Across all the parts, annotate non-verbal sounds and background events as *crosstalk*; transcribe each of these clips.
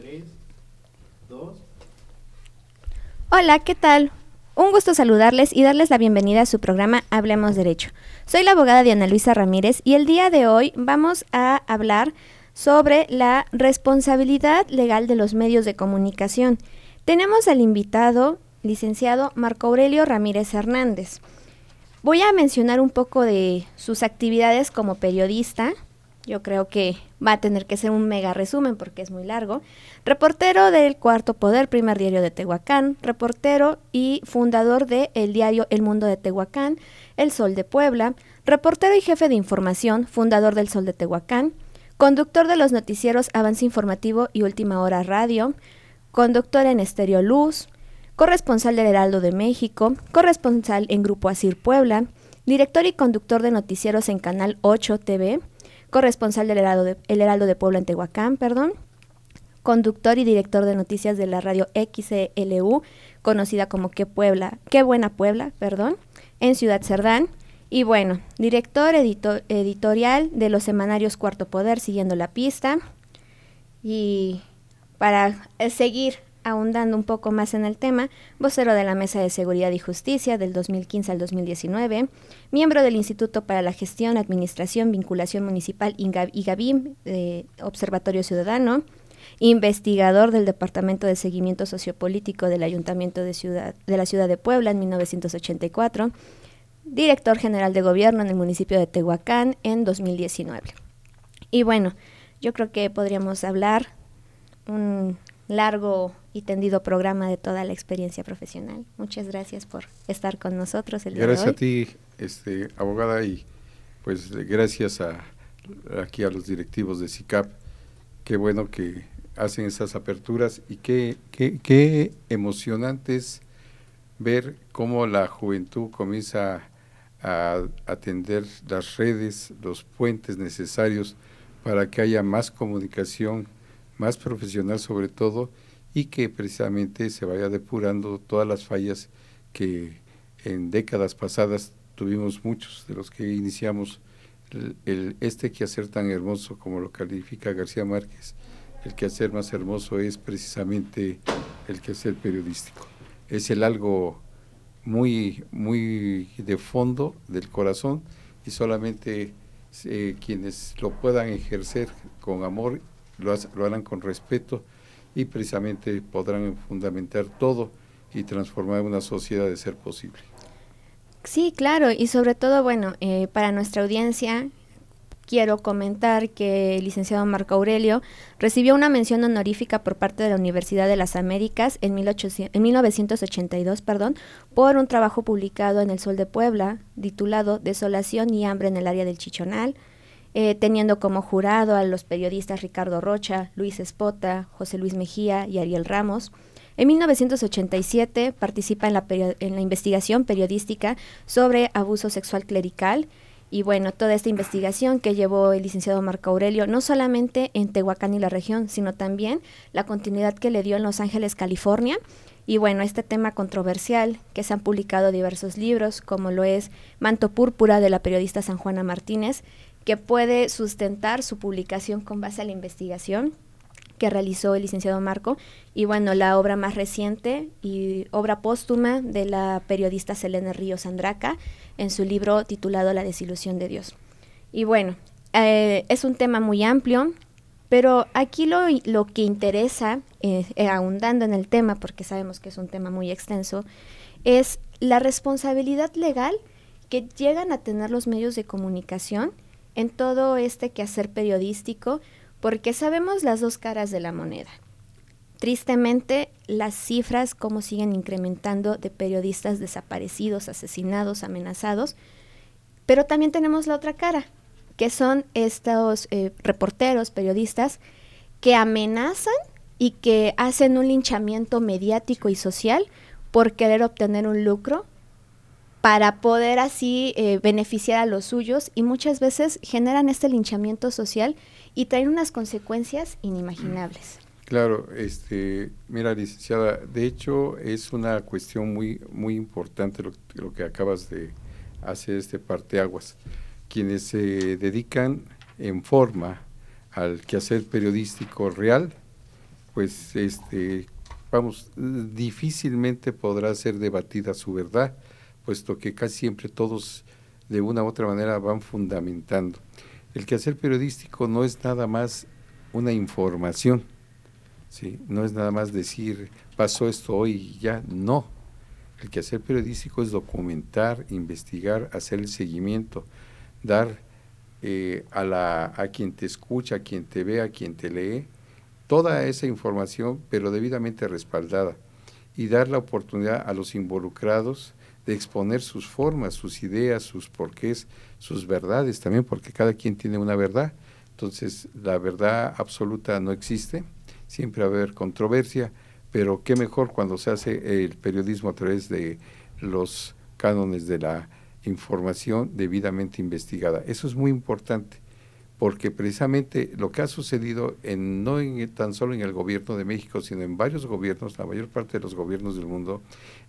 3, 2. Hola, ¿qué tal? Un gusto saludarles y darles la bienvenida a su programa Hablemos Derecho. Soy la abogada Diana Luisa Ramírez y el día de hoy vamos a hablar sobre la responsabilidad legal de los medios de comunicación. Tenemos al invitado, licenciado Marco Aurelio Ramírez Hernández. Voy a mencionar un poco de sus actividades como periodista. Yo creo que va a tener que ser un mega resumen porque es muy largo. Reportero del Cuarto Poder, primer diario de Tehuacán, reportero y fundador del el diario El Mundo de Tehuacán, El Sol de Puebla, reportero y jefe de información, fundador del Sol de Tehuacán, conductor de los noticieros Avance Informativo y Última Hora Radio, conductor en Estéreo Luz, corresponsal del Heraldo de México, corresponsal en Grupo Asir Puebla, director y conductor de noticieros en Canal 8 TV, corresponsal del Heraldo de, Heraldo de Puebla en Tehuacán, perdón, conductor y director de noticias de la radio XLU, conocida como Qué Puebla, Qué Buena Puebla, perdón, en Ciudad Cerdán, y bueno, director editorial de los semanarios Cuarto Poder, siguiendo la pista. Y para eh, seguir ahondando un poco más en el tema, vocero de la Mesa de Seguridad y Justicia del 2015 al 2019, miembro del Instituto para la Gestión, Administración, Vinculación Municipal IGABIM, eh, Observatorio Ciudadano, investigador del Departamento de Seguimiento Sociopolítico del Ayuntamiento de, Ciudad, de la Ciudad de Puebla en 1984, director general de gobierno en el municipio de Tehuacán en 2019. Y bueno, yo creo que podríamos hablar un largo y tendido programa de toda la experiencia profesional. Muchas gracias por estar con nosotros el gracias día a ti, este, abogada, y pues gracias a aquí a los directivos de SICAP. Qué bueno que hacen esas aperturas y qué, qué, qué emocionantes ver cómo la juventud comienza a atender las redes, los puentes necesarios para que haya más comunicación, más profesional sobre todo, y que precisamente se vaya depurando todas las fallas que en décadas pasadas tuvimos muchos de los que iniciamos el, el, este quehacer tan hermoso como lo califica García Márquez. El quehacer más hermoso es precisamente el quehacer periodístico. Es el algo muy, muy de fondo del corazón y solamente eh, quienes lo puedan ejercer con amor lo, lo, harán con respeto y precisamente podrán fundamentar todo y transformar una sociedad de ser posible. Sí, claro, y sobre todo, bueno, eh, para nuestra audiencia, quiero comentar que el licenciado Marco Aurelio recibió una mención honorífica por parte de la Universidad de las Américas en, 1800, en 1982 perdón, por un trabajo publicado en El Sol de Puebla titulado Desolación y hambre en el área del Chichonal, eh, teniendo como jurado a los periodistas Ricardo Rocha, Luis Espota, José Luis Mejía y Ariel Ramos. En 1987 participa en la, investigación periodística sobre abuso sexual clerical y bueno, toda esta investigación que llevó el licenciado Marco Aurelio, no solamente en Tehuacán y la región, sino también la continuidad que le dio en Los Ángeles, California. Y bueno, este tema controversial, que se han publicado diversos libros, como lo es Manto Púrpura de la periodista San Juana Martínez, que puede sustentar su publicación con base a la investigación que realizó el licenciado Marco y bueno, la obra más reciente y obra póstuma de la periodista Selene Ríos Andraca en su libro titulado La desilusión de Dios. Y bueno, eh, es un tema muy amplio, pero aquí lo, lo que interesa, eh, eh, ahondando en el tema, porque sabemos que es un tema muy extenso, es la responsabilidad legal que llegan a tener los medios de comunicación en todo este quehacer periodístico, porque sabemos las dos caras de la moneda. Tristemente, las cifras cómo siguen incrementando de periodistas desaparecidos, asesinados, amenazados, pero también tenemos la otra cara, que son estos eh, reporteros, periodistas, que amenazan y que hacen un linchamiento mediático y social por querer obtener un lucro para poder así eh, beneficiar a los suyos y muchas veces generan este linchamiento social y traen unas consecuencias inimaginables. Claro, este, mira, licenciada, de hecho es una cuestión muy, muy importante lo, lo que acabas de hacer este parteaguas. Quienes se dedican en forma al quehacer periodístico real, pues este vamos difícilmente podrá ser debatida su verdad, puesto que casi siempre todos de una u otra manera van fundamentando. El quehacer periodístico no es nada más una información, ¿sí? no es nada más decir pasó esto hoy y ya, no. El quehacer periodístico es documentar, investigar, hacer el seguimiento, dar eh, a, la, a quien te escucha, a quien te ve, a quien te lee, toda esa información, pero debidamente respaldada, y dar la oportunidad a los involucrados de exponer sus formas, sus ideas, sus porqués, sus verdades también, porque cada quien tiene una verdad. Entonces, la verdad absoluta no existe, siempre va a haber controversia, pero qué mejor cuando se hace el periodismo a través de los cánones de la información debidamente investigada. Eso es muy importante, porque precisamente lo que ha sucedido en, no en, tan solo en el gobierno de México, sino en varios gobiernos, la mayor parte de los gobiernos del mundo,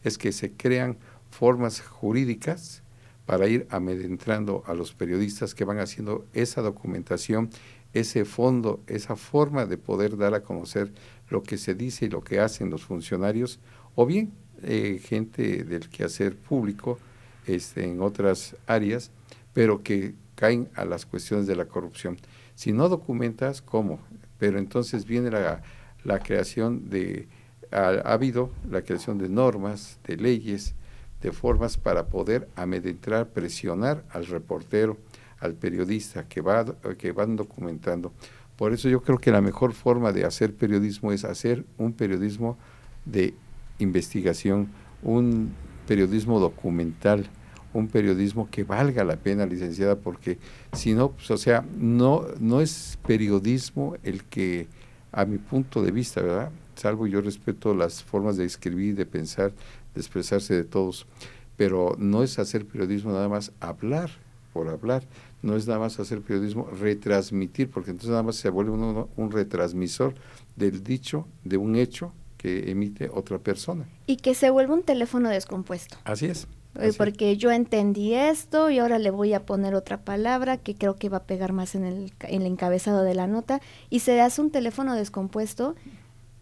es que se crean formas jurídicas para ir amedrentando a los periodistas que van haciendo esa documentación, ese fondo, esa forma de poder dar a conocer lo que se dice y lo que hacen los funcionarios, o bien eh, gente del quehacer público este, en otras áreas, pero que caen a las cuestiones de la corrupción. Si no documentas, ¿cómo? Pero entonces viene la, la creación de, ha, ha habido la creación de normas, de leyes, de formas para poder amedrentar, presionar al reportero, al periodista que, va, que van documentando. Por eso yo creo que la mejor forma de hacer periodismo es hacer un periodismo de investigación, un periodismo documental, un periodismo que valga la pena, licenciada, porque si no, pues, o sea, no, no es periodismo el que, a mi punto de vista, ¿verdad? Salvo yo respeto las formas de escribir, de pensar, expresarse de todos, pero no es hacer periodismo nada más hablar por hablar, no es nada más hacer periodismo, retransmitir, porque entonces nada más se vuelve uno un retransmisor del dicho, de un hecho que emite otra persona. Y que se vuelve un teléfono descompuesto. Así es. Eh, así porque yo entendí esto y ahora le voy a poner otra palabra que creo que va a pegar más en el, en el encabezado de la nota y se hace un teléfono descompuesto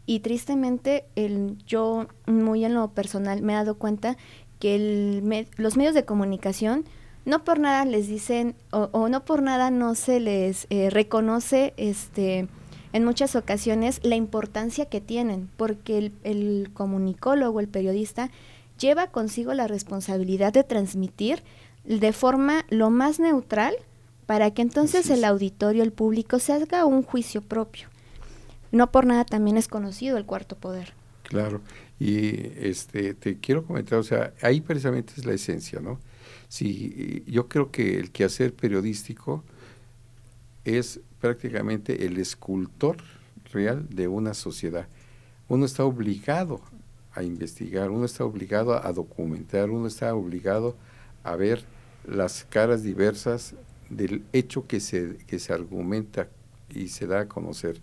y tristemente el, yo muy en lo personal me he dado cuenta que el me- los medios de comunicación no por nada les dicen o, o no por nada no se les eh, reconoce este en muchas ocasiones la importancia que tienen porque el, el comunicólogo el periodista lleva consigo la responsabilidad de transmitir de forma lo más neutral para que entonces el auditorio el público se haga un juicio propio no por nada también es conocido el cuarto poder Claro, y este te quiero comentar, o sea, ahí precisamente es la esencia, ¿no? Sí, yo creo que el quehacer periodístico es prácticamente el escultor real de una sociedad. Uno está obligado a investigar, uno está obligado a documentar, uno está obligado a ver las caras diversas del hecho que se, que se argumenta y se da a conocer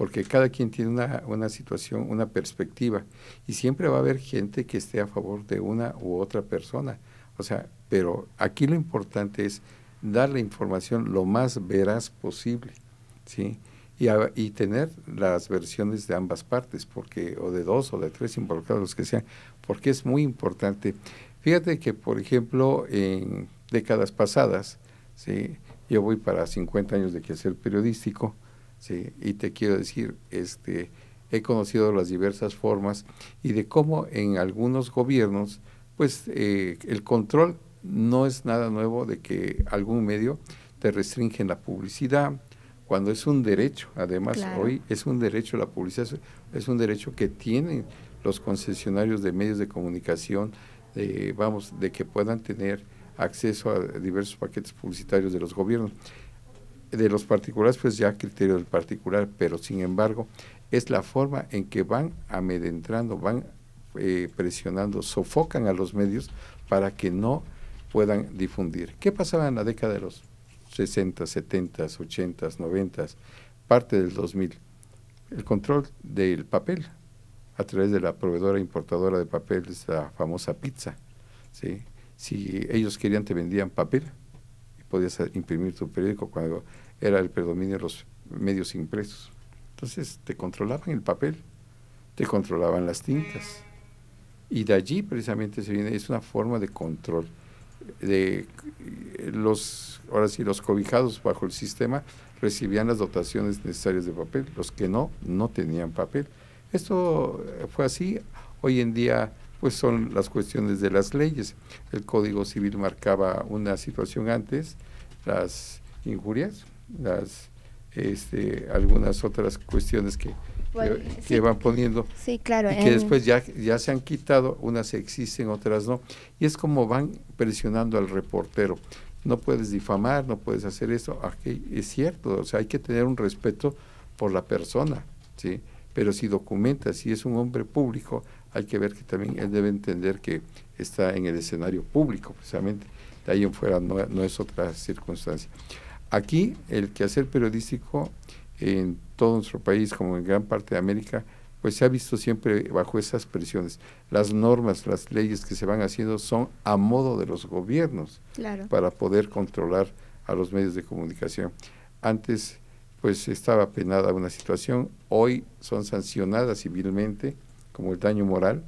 porque cada quien tiene una, una situación, una perspectiva, y siempre va a haber gente que esté a favor de una u otra persona. O sea, pero aquí lo importante es dar la información lo más veraz posible, ¿sí? Y, y tener las versiones de ambas partes, porque, o de dos o de tres involucrados, los que sean, porque es muy importante. Fíjate que, por ejemplo, en décadas pasadas, ¿sí? yo voy para 50 años de quehacer periodístico, Sí, y te quiero decir, este, he conocido las diversas formas y de cómo en algunos gobiernos, pues eh, el control no es nada nuevo de que algún medio te restringen la publicidad, cuando es un derecho, además Claro. hoy es un derecho la publicidad, es, es un derecho que tienen los concesionarios de medios de comunicación, de, vamos, de que puedan tener acceso a diversos paquetes publicitarios de los gobiernos de los particulares, pues ya criterio del particular, pero sin embargo, es la forma en que van amedrentando, van eh, presionando, sofocan a los medios para que no puedan difundir. ¿Qué pasaba en la década de los 60, 70, 80, 90, parte del 2000? El control del papel a través de la proveedora importadora de papel, esa famosa pizza. ¿sí? Si ellos querían, te vendían papel podías imprimir tu periódico cuando era el predominio de los medios impresos. Entonces te controlaban el papel, te controlaban las tintas. Y de allí precisamente se viene, es una forma de control de los, ahora sí, los cobijados bajo el sistema recibían las dotaciones necesarias de papel, los que no, no tenían papel. Esto fue así, hoy en día pues son las cuestiones de las leyes. El Código Civil marcaba una situación antes, las injurias, las este, algunas otras cuestiones que, que, van poniendo sí, claro, y que después ya, ya se han quitado, unas existen, otras no. Y es como van presionando al reportero. No puedes difamar, no puedes hacer eso. Aquí es cierto, o sea, hay que tener un respeto por la persona, ¿sí? Pero si documenta, si es un hombre público, hay que ver que también él debe entender que está en el escenario público, precisamente. De ahí en fuera no, no es otra circunstancia. Aquí el quehacer periodístico en todo nuestro país, como en gran parte de América, pues se ha visto siempre bajo esas presiones. Las normas, las leyes que se van haciendo son a modo de los gobiernos para poder controlar a los medios de comunicación. Antes, pues estaba penada una situación, hoy son sancionadas civilmente, como el daño moral,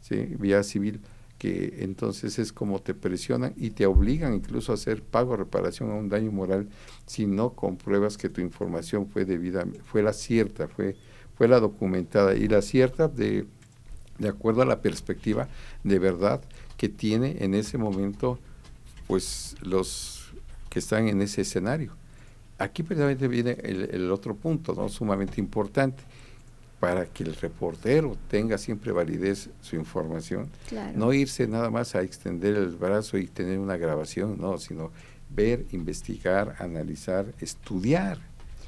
¿sí? vía civil, que entonces es como te presionan y te obligan incluso a hacer pago o reparación a un daño moral si no compruebas que tu información fue debida, fue la cierta, fue, fue la documentada y la cierta de, de acuerdo a la perspectiva de verdad que tiene en ese momento pues los que están en ese escenario. Aquí precisamente viene el, el otro punto, ¿no? sumamente importante para que el reportero tenga siempre validez su información. No irse nada más a extender el brazo y tener una grabación, no, sino ver, investigar, analizar, estudiar.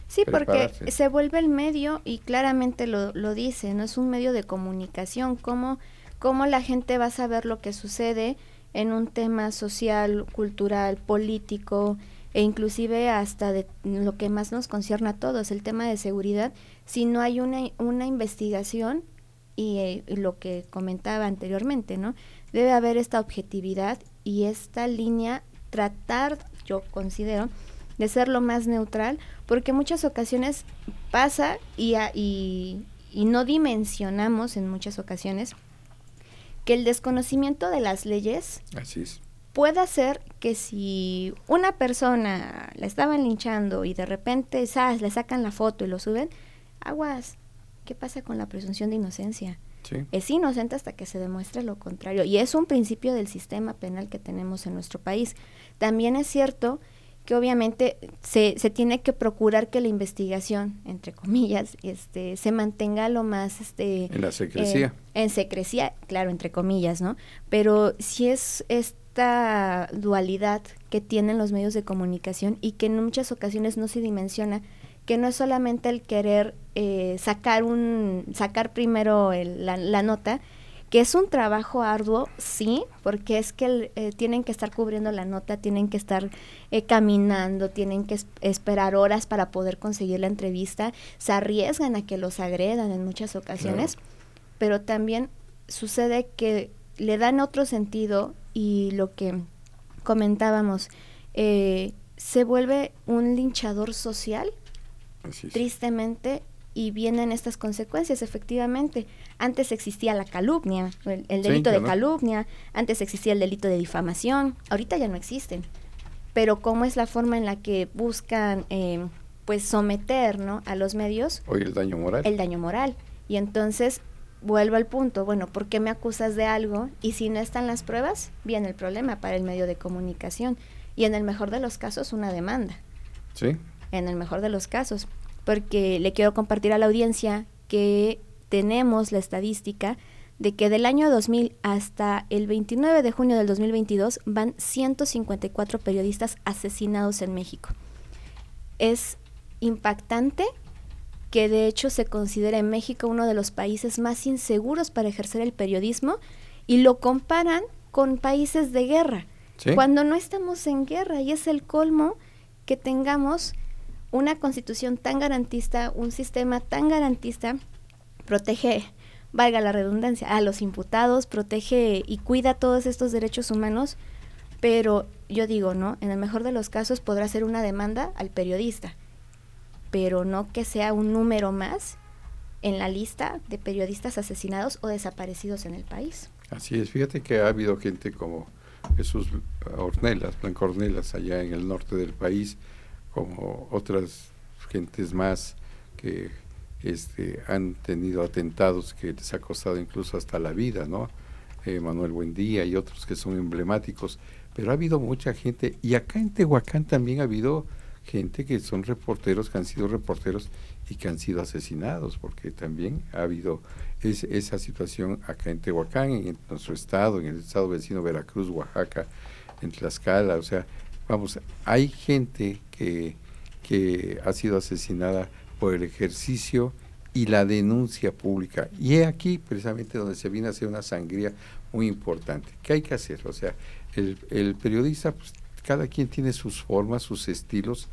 Sí, porque se vuelve el medio y claramente lo, lo dice, no es un medio de comunicación, ¿Cómo, cómo la gente va a saber lo que sucede en un tema social, cultural, político, e inclusive hasta de lo que más nos concierne a todos, el tema de seguridad, si no hay una, una investigación y, eh, lo que comentaba anteriormente, ¿no? Debe haber esta objetividad y esta línea tratar, yo considero, de ser lo más neutral, porque muchas ocasiones pasa y, y, y no dimensionamos en muchas ocasiones que el desconocimiento de las leyes Así es puede ser que si una persona la estaban linchando y de repente le sacan la foto y lo suben, aguas, ¿qué pasa con la presunción de inocencia? Es inocente hasta que se demuestre lo contrario. Y es un principio del sistema penal que tenemos en nuestro país. También es cierto que obviamente se, se tiene que procurar que la investigación, entre comillas, este, se mantenga lo más... Este, en la secrecía. Eh, en secrecía, claro, entre comillas, ¿no? Pero si es... es esta dualidad que tienen los medios de comunicación y que en muchas ocasiones no se dimensiona que no es solamente el querer eh, sacar un sacar primero la, nota que es un trabajo arduo sí porque es que eh, tienen que estar cubriendo la nota tienen que estar eh, caminando tienen que esperar horas para poder conseguir la entrevista. Se arriesgan a que los agredan en muchas ocasiones pero también sucede que le dan otro sentido y lo que comentábamos, eh, se vuelve un linchador social, tristemente, y vienen estas consecuencias, efectivamente. Antes existía la calumnia, el, delito de calumnia, antes existía el delito de difamación, ahorita ya no existen. Pero cómo es la forma en la que buscan, eh, pues, someter, ¿no? A los medios. Hoy el daño moral. El daño moral. Y entonces vuelvo al punto, bueno, ¿por qué me acusas de algo? Y si no están las pruebas, viene el problema para el medio de comunicación. Y en el mejor de los casos, una demanda. Sí. En el mejor de los casos. Porque le quiero compartir a la audiencia que tenemos la estadística de que del año 2000 hasta el 29 de junio del 2022 van 154 periodistas asesinados en México. Es impactante que de hecho se considera en México uno de los países más inseguros para ejercer el periodismo y lo comparan con países de guerra, cuando no estamos en guerra y es el colmo que tengamos una constitución tan garantista, un sistema tan garantista, protege, valga la redundancia, a los imputados, protege y cuida todos estos derechos humanos, pero yo digo, ¿no? En el mejor de los casos podrá ser una demanda al periodista pero no que sea un número más en la lista de periodistas asesinados o desaparecidos en el país. Así es, fíjate que ha habido gente como Jesús Ornelas, Blanco Ornelas, allá en el norte del país, como otras gentes más que este, han tenido atentados que les ha costado incluso hasta la vida, ¿no? Eh, Manuel Buendía y otros que son emblemáticos, pero ha habido mucha gente, y acá en Tehuacán también ha habido gente que son reporteros, que han sido reporteros y que han sido asesinados, porque también ha habido esa situación acá en Tehuacán, en nuestro estado, en el estado vecino Veracruz, Oaxaca, en Tlaxcala, o sea, vamos, hay gente que, que ha sido asesinada por el ejercicio y la denuncia pública. Y es aquí precisamente donde se viene a hacer una sangría muy importante. ¿Qué hay que hacer? O sea, el, el periodista, pues, cada quien tiene sus formas, sus estilos,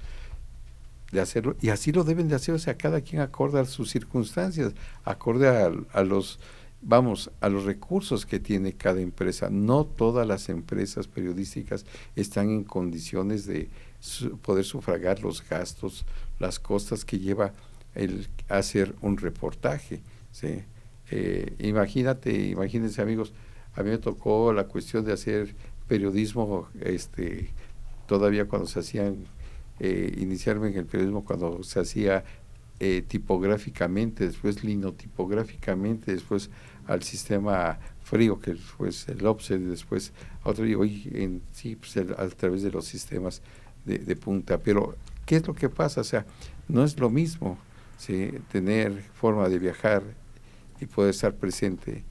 de hacerlo y así lo deben de hacer, o sea, cada quien acorde a sus circunstancias, acorde a, los, vamos, a los recursos que tiene cada empresa. No todas las empresas periodísticas están en condiciones de poder sufragar los gastos, las costas que lleva el hacer un reportaje. ¿sí? Eh, imagínate, imagínense amigos, a mí me tocó la cuestión de hacer periodismo, este, todavía cuando se hacían eh, iniciarme en el periodismo cuando se hacía eh, tipográficamente, después linotipográficamente, después al sistema frío, que fue el offset, después otro, y hoy sí, pues a través de los sistemas de, punta. Pero, ¿qué es lo que pasa? O sea, no es lo mismo tener forma de viajar y poder estar presente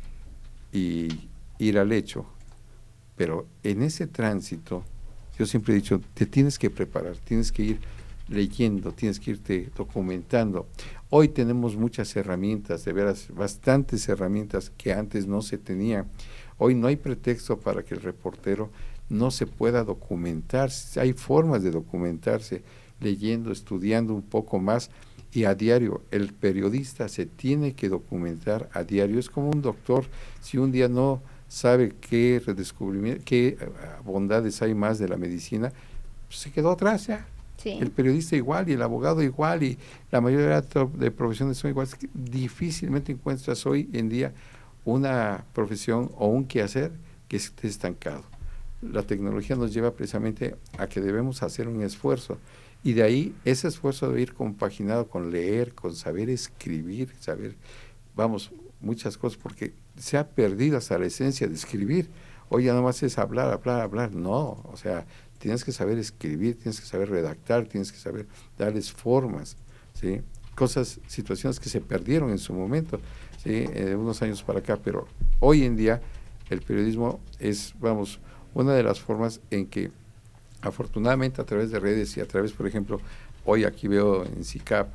y ir al hecho, pero en ese tránsito yo siempre he dicho, te tienes que preparar, tienes que ir leyendo, tienes que irte documentando. Hoy tenemos muchas herramientas, de veras, bastantes herramientas que antes no se tenían. Hoy no hay pretexto para que el reportero no se pueda documentar. Hay formas de documentarse, leyendo, estudiando un poco más y a diario. El periodista se tiene que documentar a diario. Es como un doctor, si un día no sabe qué redescubrimiento, qué bondades hay más de la medicina, pues, se quedó atrás ya. El periodista igual y el abogado igual y la mayoría de profesiones son iguales. Difícilmente encuentras hoy en día una profesión o un quehacer que esté estancado. La tecnología nos lleva precisamente a que debemos hacer un esfuerzo y de ahí ese esfuerzo debe ir compaginado con leer, con saber escribir, saber, vamos, muchas cosas, porque se ha perdido hasta la esencia de escribir. Hoy ya no más es hablar, hablar, hablar. No, o sea, tienes que saber escribir, tienes que saber redactar, tienes que saber darles formas, ¿sí? Cosas, situaciones que se perdieron en su momento, ¿sí? Eh, unos años para acá, pero hoy en día el periodismo es, vamos, una de las formas en que afortunadamente a través de redes y a través, por ejemplo, hoy aquí veo en CICAP,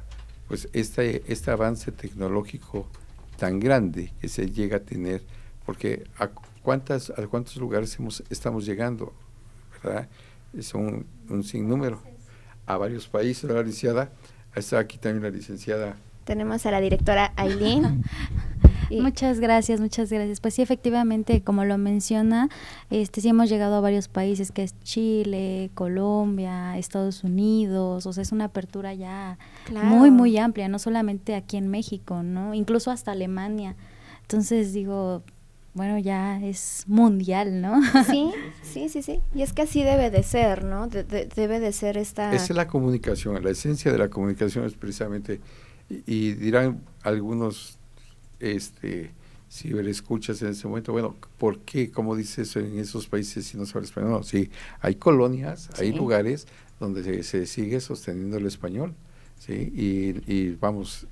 pues este, este avance tecnológico tan grande que se llega a tener, porque a, cuántas, a cuántos lugares hemos, estamos llegando, ¿verdad? Son un, sinnúmero. A varios países, la licenciada, está aquí también la licenciada. Tenemos a la directora Aileen. *laughs* Muchas gracias, muchas gracias. Pues sí, efectivamente, como lo menciona, este sí hemos llegado a varios países, que es Chile, Colombia, Estados Unidos, o sea, es una apertura ya muy, muy amplia, no solamente aquí en México, ¿no? Incluso hasta Alemania. Entonces digo, bueno, ya es mundial, ¿no? *laughs* Sí, sí, sí, sí. Y es que así debe de ser, ¿no? debe de ser esta... Esa es la comunicación, la esencia de la comunicación es precisamente, y dirán algunos este, si le escuchas en ese momento, bueno, ¿por qué? ¿Cómo dices en esos países si no sabes español? No, sí, hay colonias, hay lugares donde se, sigue sosteniendo el español, ¿sí? Y, vamos,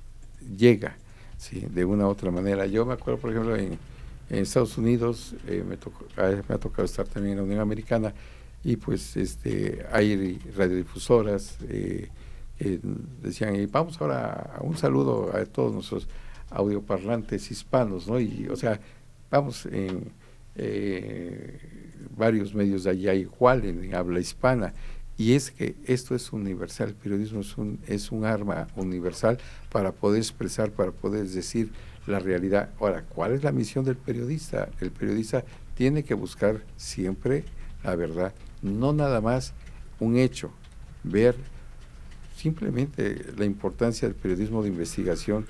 llega, ¿sí? De una u otra manera. Yo me acuerdo, por ejemplo, en, Estados Unidos, eh, me, tocó, me ha tocado estar también en la Unión Americana, y pues este hay radiodifusoras eh, decían, y vamos ahora a un saludo a todos nuestros audioparlantes hispanos, ¿no? Y, o sea, vamos, en eh, varios medios de allá igual, en, habla hispana, y es que esto es universal, el periodismo es un, es un arma universal para poder expresar, para poder decir la realidad. Ahora, ¿cuál es la misión del periodista? El periodista tiene que buscar siempre la verdad, no nada más un hecho, ver simplemente la importancia del periodismo de investigación,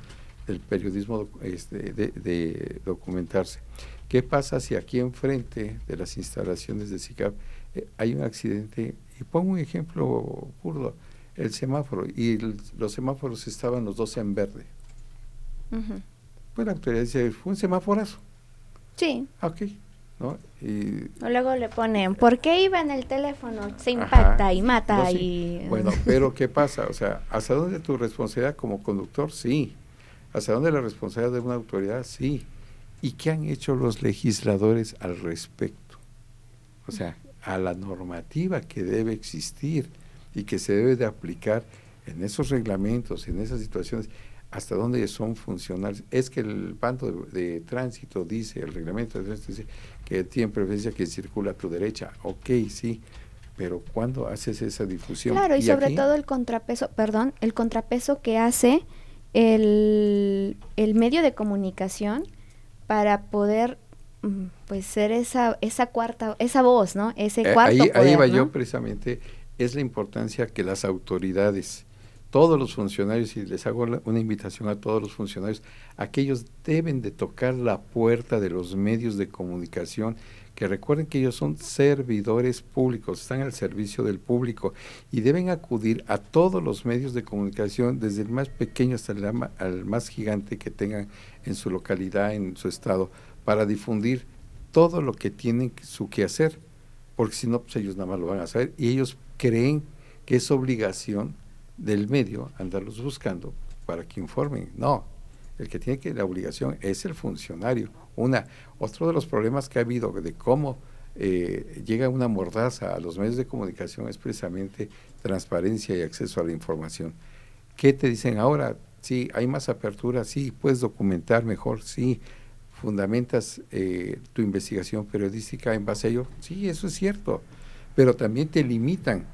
del periodismo este, de, documentarse. ¿Qué pasa si aquí enfrente de las instalaciones de SICAP eh, hay un accidente? Y pongo un ejemplo burdo, el semáforo, y los semáforos estaban los dos en verde. Pues la autoridad dice, fue un semáforazo. Sí. Ok, ¿no? Y, luego le ponen, ¿por qué iba en el teléfono? Se impacta y mata y... Bueno, pero ¿qué pasa? O sea, ¿hasta dónde tu responsabilidad como conductor? Sí. ¿Hasta dónde la responsabilidad de una autoridad? Sí. ¿Y qué han hecho los legisladores al respecto? O sea, a la normativa que debe existir y que se debe de aplicar en esos reglamentos, en esas situaciones hasta dónde son funcionales. Es que el bando de, tránsito dice, el reglamento de tránsito dice que tiene preferencia que circula a tu derecha. Ok, sí, pero ¿cuándo haces esa difusión? Claro, y, sobre todo el contrapeso, perdón, el contrapeso que hace el, el medio de comunicación para poder mm, pues ser esa esa cuarta esa voz no ese eh, cuarto ahí, ahí va yo precisamente es la importancia que las autoridades todos los funcionarios, y les hago una invitación a todos los funcionarios, aquellos deben de tocar la puerta de los medios de comunicación, que recuerden que ellos son servidores públicos, están al servicio del público y deben acudir a todos los medios de comunicación, desde el más pequeño hasta el, más gigante que tengan en su localidad, en su estado, para difundir todo lo que tienen su que hacer, porque si no, pues ellos nada más lo van a hacer y ellos creen que es obligación del medio andarlos buscando para que informen. No, el que tiene que la obligación es el funcionario. Una, otro de los problemas que ha habido de cómo eh, llega una mordaza a los medios de comunicación es precisamente transparencia y acceso a la información. ¿Qué te dicen ahora? Sí, hay más apertura, sí, puedes documentar mejor, sí, fundamentas eh, tu investigación periodística en base a ello, sí, eso es cierto, pero también te limitan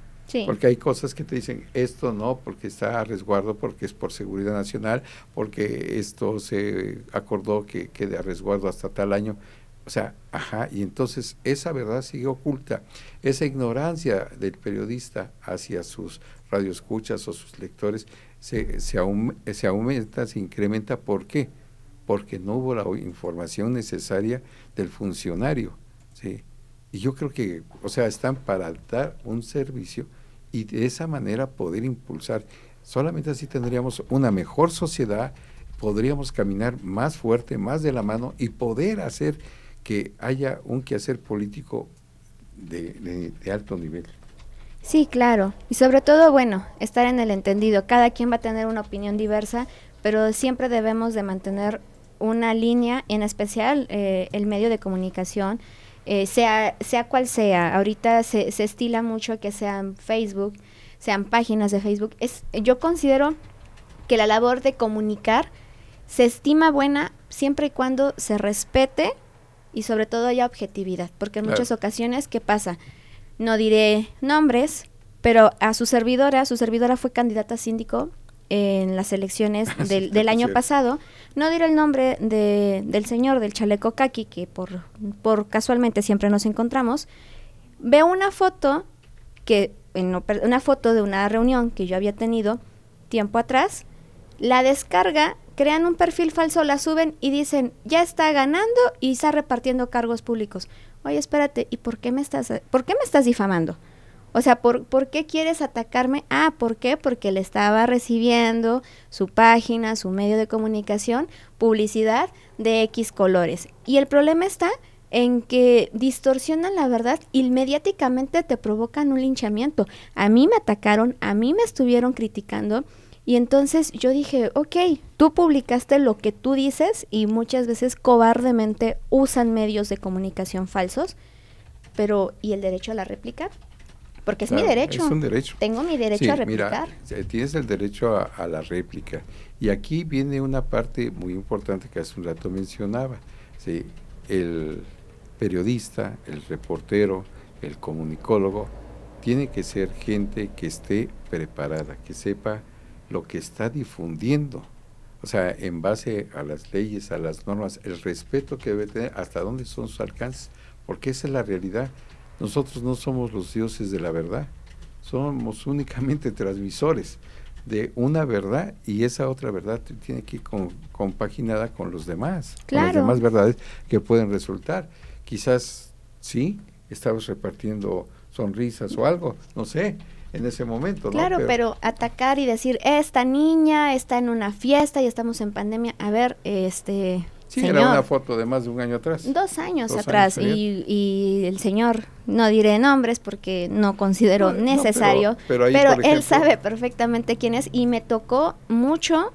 porque hay cosas que te dicen, esto no, porque está a resguardo, porque es por seguridad nacional, porque esto se acordó que quede a resguardo hasta tal año. O sea, ajá, y entonces esa verdad sigue oculta. Esa ignorancia del periodista hacia sus radioescuchas o sus lectores se, se, se aumenta, se incrementa. ¿Por qué? Porque no hubo la información necesaria del funcionario. ¿sí? Y yo creo que, o sea, están para dar un servicio y de esa manera poder impulsar. Solamente así tendríamos una mejor sociedad, podríamos caminar más fuerte, más de la mano y poder hacer que haya un quehacer político de, alto nivel. Sí, claro. Y sobre todo, bueno, estar en el entendido. Cada quien va a tener una opinión diversa, pero siempre debemos de mantener una línea, en especial eh, el medio de comunicación, eh, sea, sea cual sea. Ahorita se, se estila mucho que sean Facebook, sean páginas de Facebook. Es, yo considero que la labor de comunicar se estima buena siempre y cuando se respete y sobre todo haya objetividad, porque en muchas ocasiones, ¿qué pasa? No diré nombres, pero a su servidora, su servidora fue candidata síndico en las elecciones *laughs* del, del año pasado. No diré el nombre de, del señor del chaleco kaki, que por, por casualmente siempre nos encontramos. Veo una foto que una foto de una reunión que yo había tenido tiempo atrás, la descarga, crean un perfil falso, la suben y dicen, ya está ganando y está repartiendo cargos públicos. Oye, espérate, ¿y por qué me estás, por qué me estás difamando? O sea, ¿por, ¿por qué quieres atacarme? Ah, ¿por qué? Porque le estaba recibiendo su página, su medio de comunicación, publicidad de X colores. Y el problema está en que distorsionan la verdad y mediáticamente te provocan un linchamiento. A mí me atacaron, a mí me estuvieron criticando y entonces yo dije, ok, tú publicaste lo que tú dices y muchas veces cobardemente usan medios de comunicación falsos, pero ¿y el derecho a la réplica? Porque es mi derecho. Es un derecho. Tengo mi derecho a replicar. Mira, tienes el derecho a, la réplica. Y aquí viene una parte muy importante que hace un rato mencionaba. ¿sí? El periodista, el reportero, el comunicólogo, tiene que ser gente que esté preparada, que sepa lo que está difundiendo. O sea, en base a las leyes, a las normas, el respeto que debe tener, hasta dónde son sus alcances, porque esa es la realidad. Nosotros no somos los dioses de la verdad, somos únicamente transmisores. de una verdad y esa otra verdad tiene que ir con, compaginada con los demás, con las demás verdades que pueden resultar. Quizás sí, estabas repartiendo sonrisas o algo, no sé, en ese momento. Claro, pero, atacar y decir, esta niña está en una fiesta y estamos en pandemia, a ver, este... Sí, era una foto de más de un año atrás. Dos años atrás y, y, el señor, no diré nombres porque no considero necesario, pero, él sabe perfectamente quién es y me tocó mucho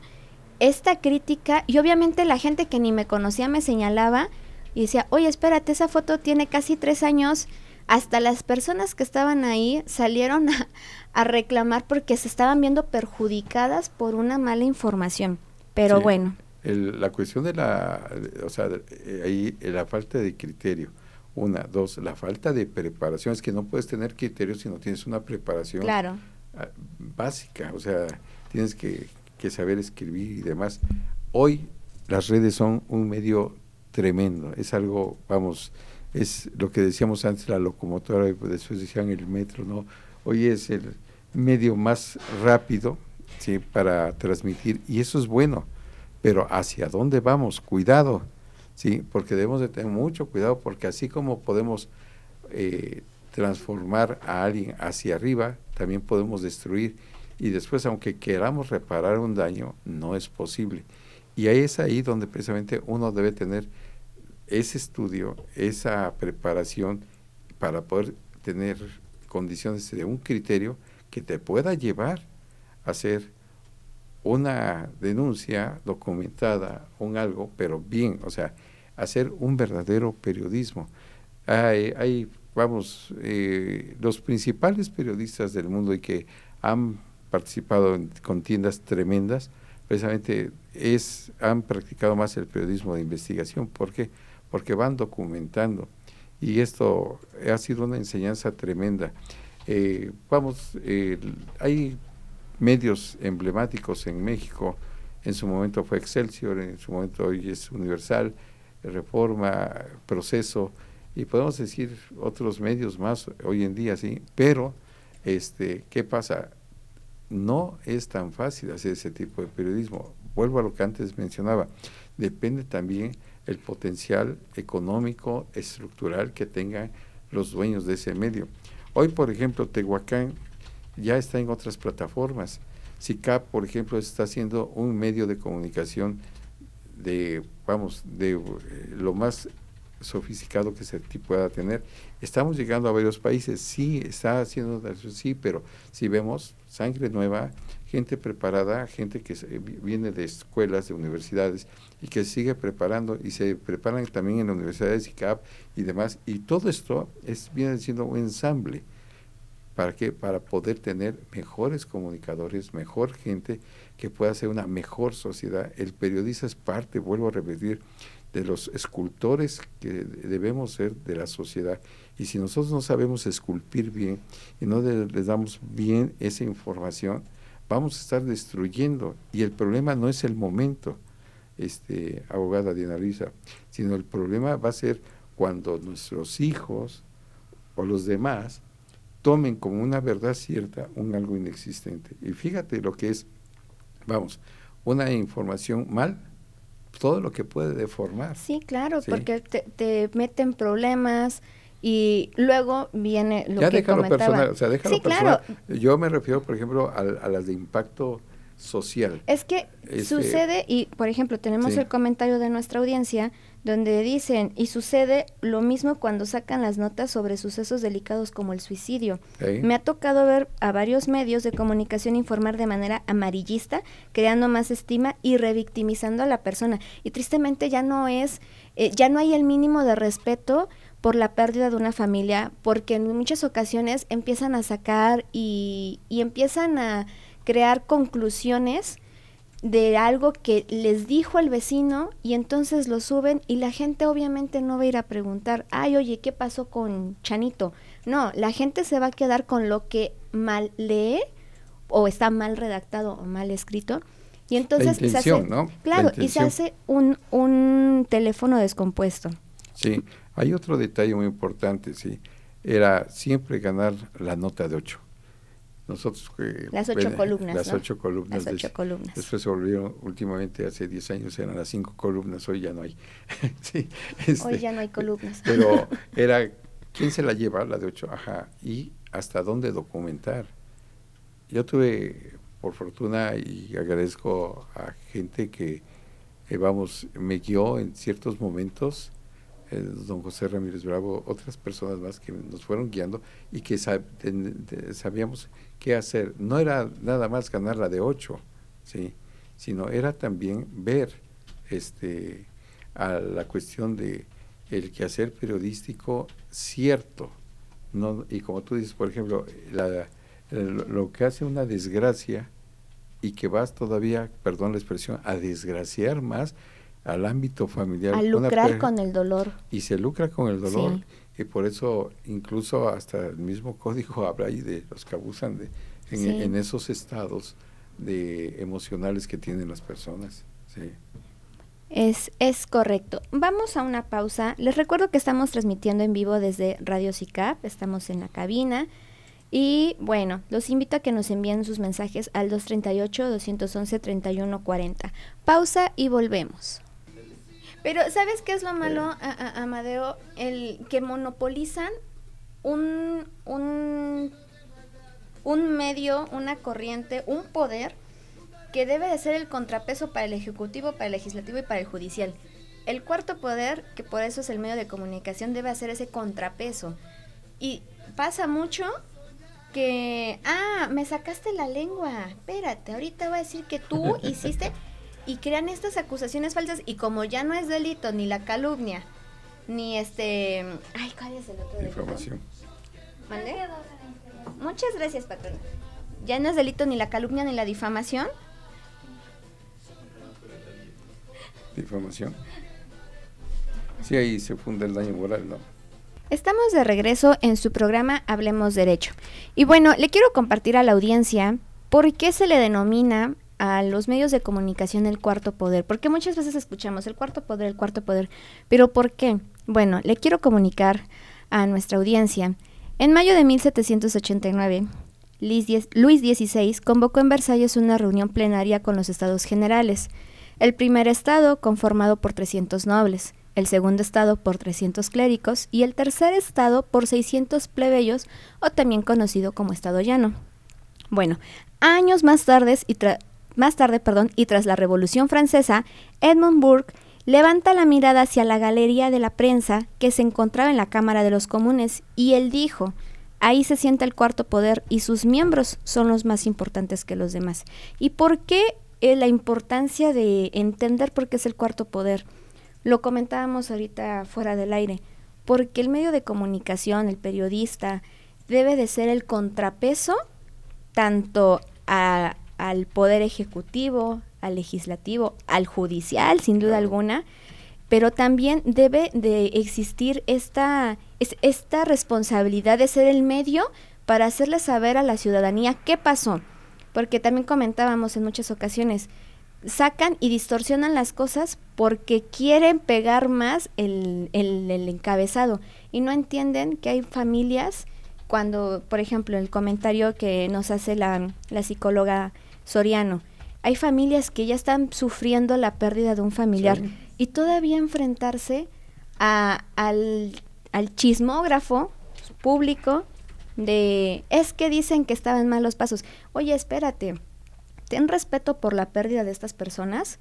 esta crítica y obviamente la gente que ni me conocía me señalaba y decía, oye, espérate, esa foto tiene casi tres años hasta las personas que estaban ahí salieron a, reclamar porque se estaban viendo perjudicadas por una mala información. Pero bueno. La cuestión de la, o sea, eh, ahí eh, la falta de criterio. Una, dos, la falta de preparación. Es que no puedes tener criterio si no tienes una preparación claro. Ah, básica. O sea, tienes que, que saber escribir y demás. Hoy las redes son un medio tremendo. Es algo, vamos, es lo que decíamos antes, la locomotora, y después decían el metro, ¿no? Hoy es el medio más rápido ¿sí? para transmitir y eso es bueno, pero ¿hacia dónde vamos? Cuidado, ¿sí? porque debemos de tener mucho cuidado porque así como podemos eh, transformar a alguien hacia arriba, también podemos destruir y después aunque queramos reparar un daño, no es posible. Y ahí es ahí donde precisamente uno debe tener ese estudio, esa preparación para poder tener condiciones de un criterio que te pueda llevar a hacer una denuncia documentada, un algo, pero bien, o sea, hacer un verdadero periodismo. Hay, hay vamos, eh, los principales periodistas del mundo y que han participado en contiendas tremendas, precisamente es, han practicado más el periodismo de investigación. ¿Por qué? porque van documentando. Y esto ha sido una enseñanza tremenda. Eh, vamos, hay medios emblemáticos en México, en su momento fue Excelsior, en su momento hoy es Universal, Reforma, Proceso, y podemos decir otros medios más hoy en día, sí, pero este, ¿qué pasa? No es tan fácil hacer ese tipo de periodismo. Vuelvo a lo que antes mencionaba, depende también el potencial económico, estructural que tengan los dueños de ese medio. Hoy, por ejemplo, Tehuacán ya está en otras plataformas. SICAP, por ejemplo, está haciendo un medio de comunicación de, vamos, de eh, lo más sofisticado que se pueda tener. Estamos llegando a varios países, sí, está haciendo, sí, pero si vemos sangre nueva, gente preparada, gente que viene de escuelas, de universidades y que sigue preparando y se preparan también en la Universidad de SICAP y demás. Y todo esto es, viene siendo un ensamble. ¿Para qué? Para poder tener mejores comunicadores, mejor gente que pueda hacer una mejor sociedad. El periodista es parte, vuelvo a repetir, de los escultores que debemos ser de la sociedad. Y si nosotros no sabemos esculpir bien y no les damos bien esa información, vamos a estar destruyendo. Y el problema no es el momento, este, abogada Diana Luisa, sino el problema va a ser cuando nuestros hijos o los demás tomen como una verdad cierta un algo inexistente. Y fíjate lo que es, vamos, una información mal, todo lo que puede deformar. Sí, claro, porque te, te meten problemas, y luego viene lo ya que déjalo personal, o sea, déjalo personal. Yo me refiero, por ejemplo, a, las de impacto social. Es que este, sucede, y por ejemplo, tenemos el comentario de nuestra audiencia donde dicen, y sucede lo mismo cuando sacan las notas sobre sucesos delicados como el suicidio. Me ha tocado ver a varios medios de comunicación informar de manera amarillista, creando más estima y revictimizando a la persona. Y tristemente ya no es, eh, ya no hay el mínimo de respeto por la pérdida de una familia, porque en muchas ocasiones empiezan a sacar y, empiezan a crear conclusiones de algo que les dijo el vecino y entonces lo suben y la gente obviamente no va a ir a preguntar, ay, oye, ¿qué pasó con Chanito? No, la gente se va a quedar con lo que mal lee o está mal redactado o mal escrito. Y entonces se hace, claro, y se hace un, un teléfono descompuesto. Sí, hay otro detalle muy importante, sí, era siempre ganar la nota de 8. Nosotros que las ocho columnas las ocho columnas, las ocho columnas. después se volvieron últimamente hace 10 años eran las cinco columnas hoy ya no hay. *laughs* Sí, este, hoy ya no hay columnas. pero *laughs* era quién se la lleva la de ocho ajá y hasta dónde documentar. Yo tuve por fortuna y agradezco a gente que eh, vamos me guió en ciertos momentos don José Ramírez Bravo, otras personas más que nos fueron guiando y que sabíamos qué hacer. No era nada más ganar la de ocho, ¿sí? sino era también ver este, a la cuestión de el quehacer periodístico cierto. No, y como tú dices, por ejemplo, lo que hace una desgracia y que vas todavía, perdón la expresión, a desgraciar más, al ámbito familiar. A lucrar con el dolor. Y se lucra con el dolor. Y por eso incluso hasta el mismo código *laughs* habla ahí de los que abusan de, en, esos estados de emocionales que tienen las personas. Sí. Es, es correcto. Vamos a una pausa. Les recuerdo que estamos transmitiendo en vivo desde Radio CICAP, estamos en la cabina. Y bueno, los invito a que nos envíen sus mensajes al 238-211-3140. Pausa y volvemos. Pero ¿sabes qué es lo malo, Amadeo? El que monopolizan un, un, un medio, una corriente, un poder que debe de ser el contrapeso para el Ejecutivo, para el Legislativo y para el Judicial. El cuarto poder, que por eso es el medio de comunicación, debe hacer ese contrapeso. Y pasa mucho que, ah, me sacaste la lengua, espérate, ahorita voy a decir que tú *laughs* hiciste y crean estas acusaciones falsas y como ya no es delito ni la calumnia, ni este... Ay, ¿cuál es el otro Difamación. ¿Mande? Muchas gracias, patrón. Ya no es delito ni la calumnia ni la difamación. Difamación. Sí, ahí se funda el daño moral, ¿no? Estamos de regreso en su programa Hablemos Derecho. Y bueno, le quiero compartir a la audiencia por qué se le denomina a los medios de comunicación el cuarto poder, porque muchas veces escuchamos el cuarto poder, el cuarto poder, pero ¿por qué? Bueno, le quiero comunicar a nuestra audiencia. En mayo de 1789, Luis XVI convocó en Versalles una reunión plenaria con los estados generales. El primer estado conformado por 300 nobles, el segundo estado por 300 clérigos y el tercer estado por 600 plebeyos o también conocido como estado llano. Bueno, años más tarde y, más tarde, perdón, y tras la Revolución Francesa, Edmund Burke levanta la mirada hacia la galería de la prensa que se encontraba en la Cámara de los Comunes y él dijo, ahí se sienta el cuarto poder y sus miembros son los más importantes que los demás. ¿Y por qué eh, la importancia de entender por qué es el cuarto poder? Lo comentábamos ahorita fuera del aire, porque el medio de comunicación, el periodista, debe de ser el contrapeso tanto a, al poder ejecutivo, al legislativo, al judicial, sin duda alguna, pero también debe de existir esta, esta responsabilidad de ser el medio para hacerle saber a la ciudadanía qué pasó. Porque también comentábamos en muchas ocasiones, sacan y distorsionan las cosas porque quieren pegar más el, el, el encabezado y no entienden que hay familias cuando, por ejemplo, el comentario que nos hace la, la psicóloga Soriano. Hay familias que ya están sufriendo la pérdida de un familiar y todavía enfrentarse a, al, al chismógrafo público de es que dicen que estaban en malos pasos. Oye, espérate, ten respeto por la pérdida de estas personas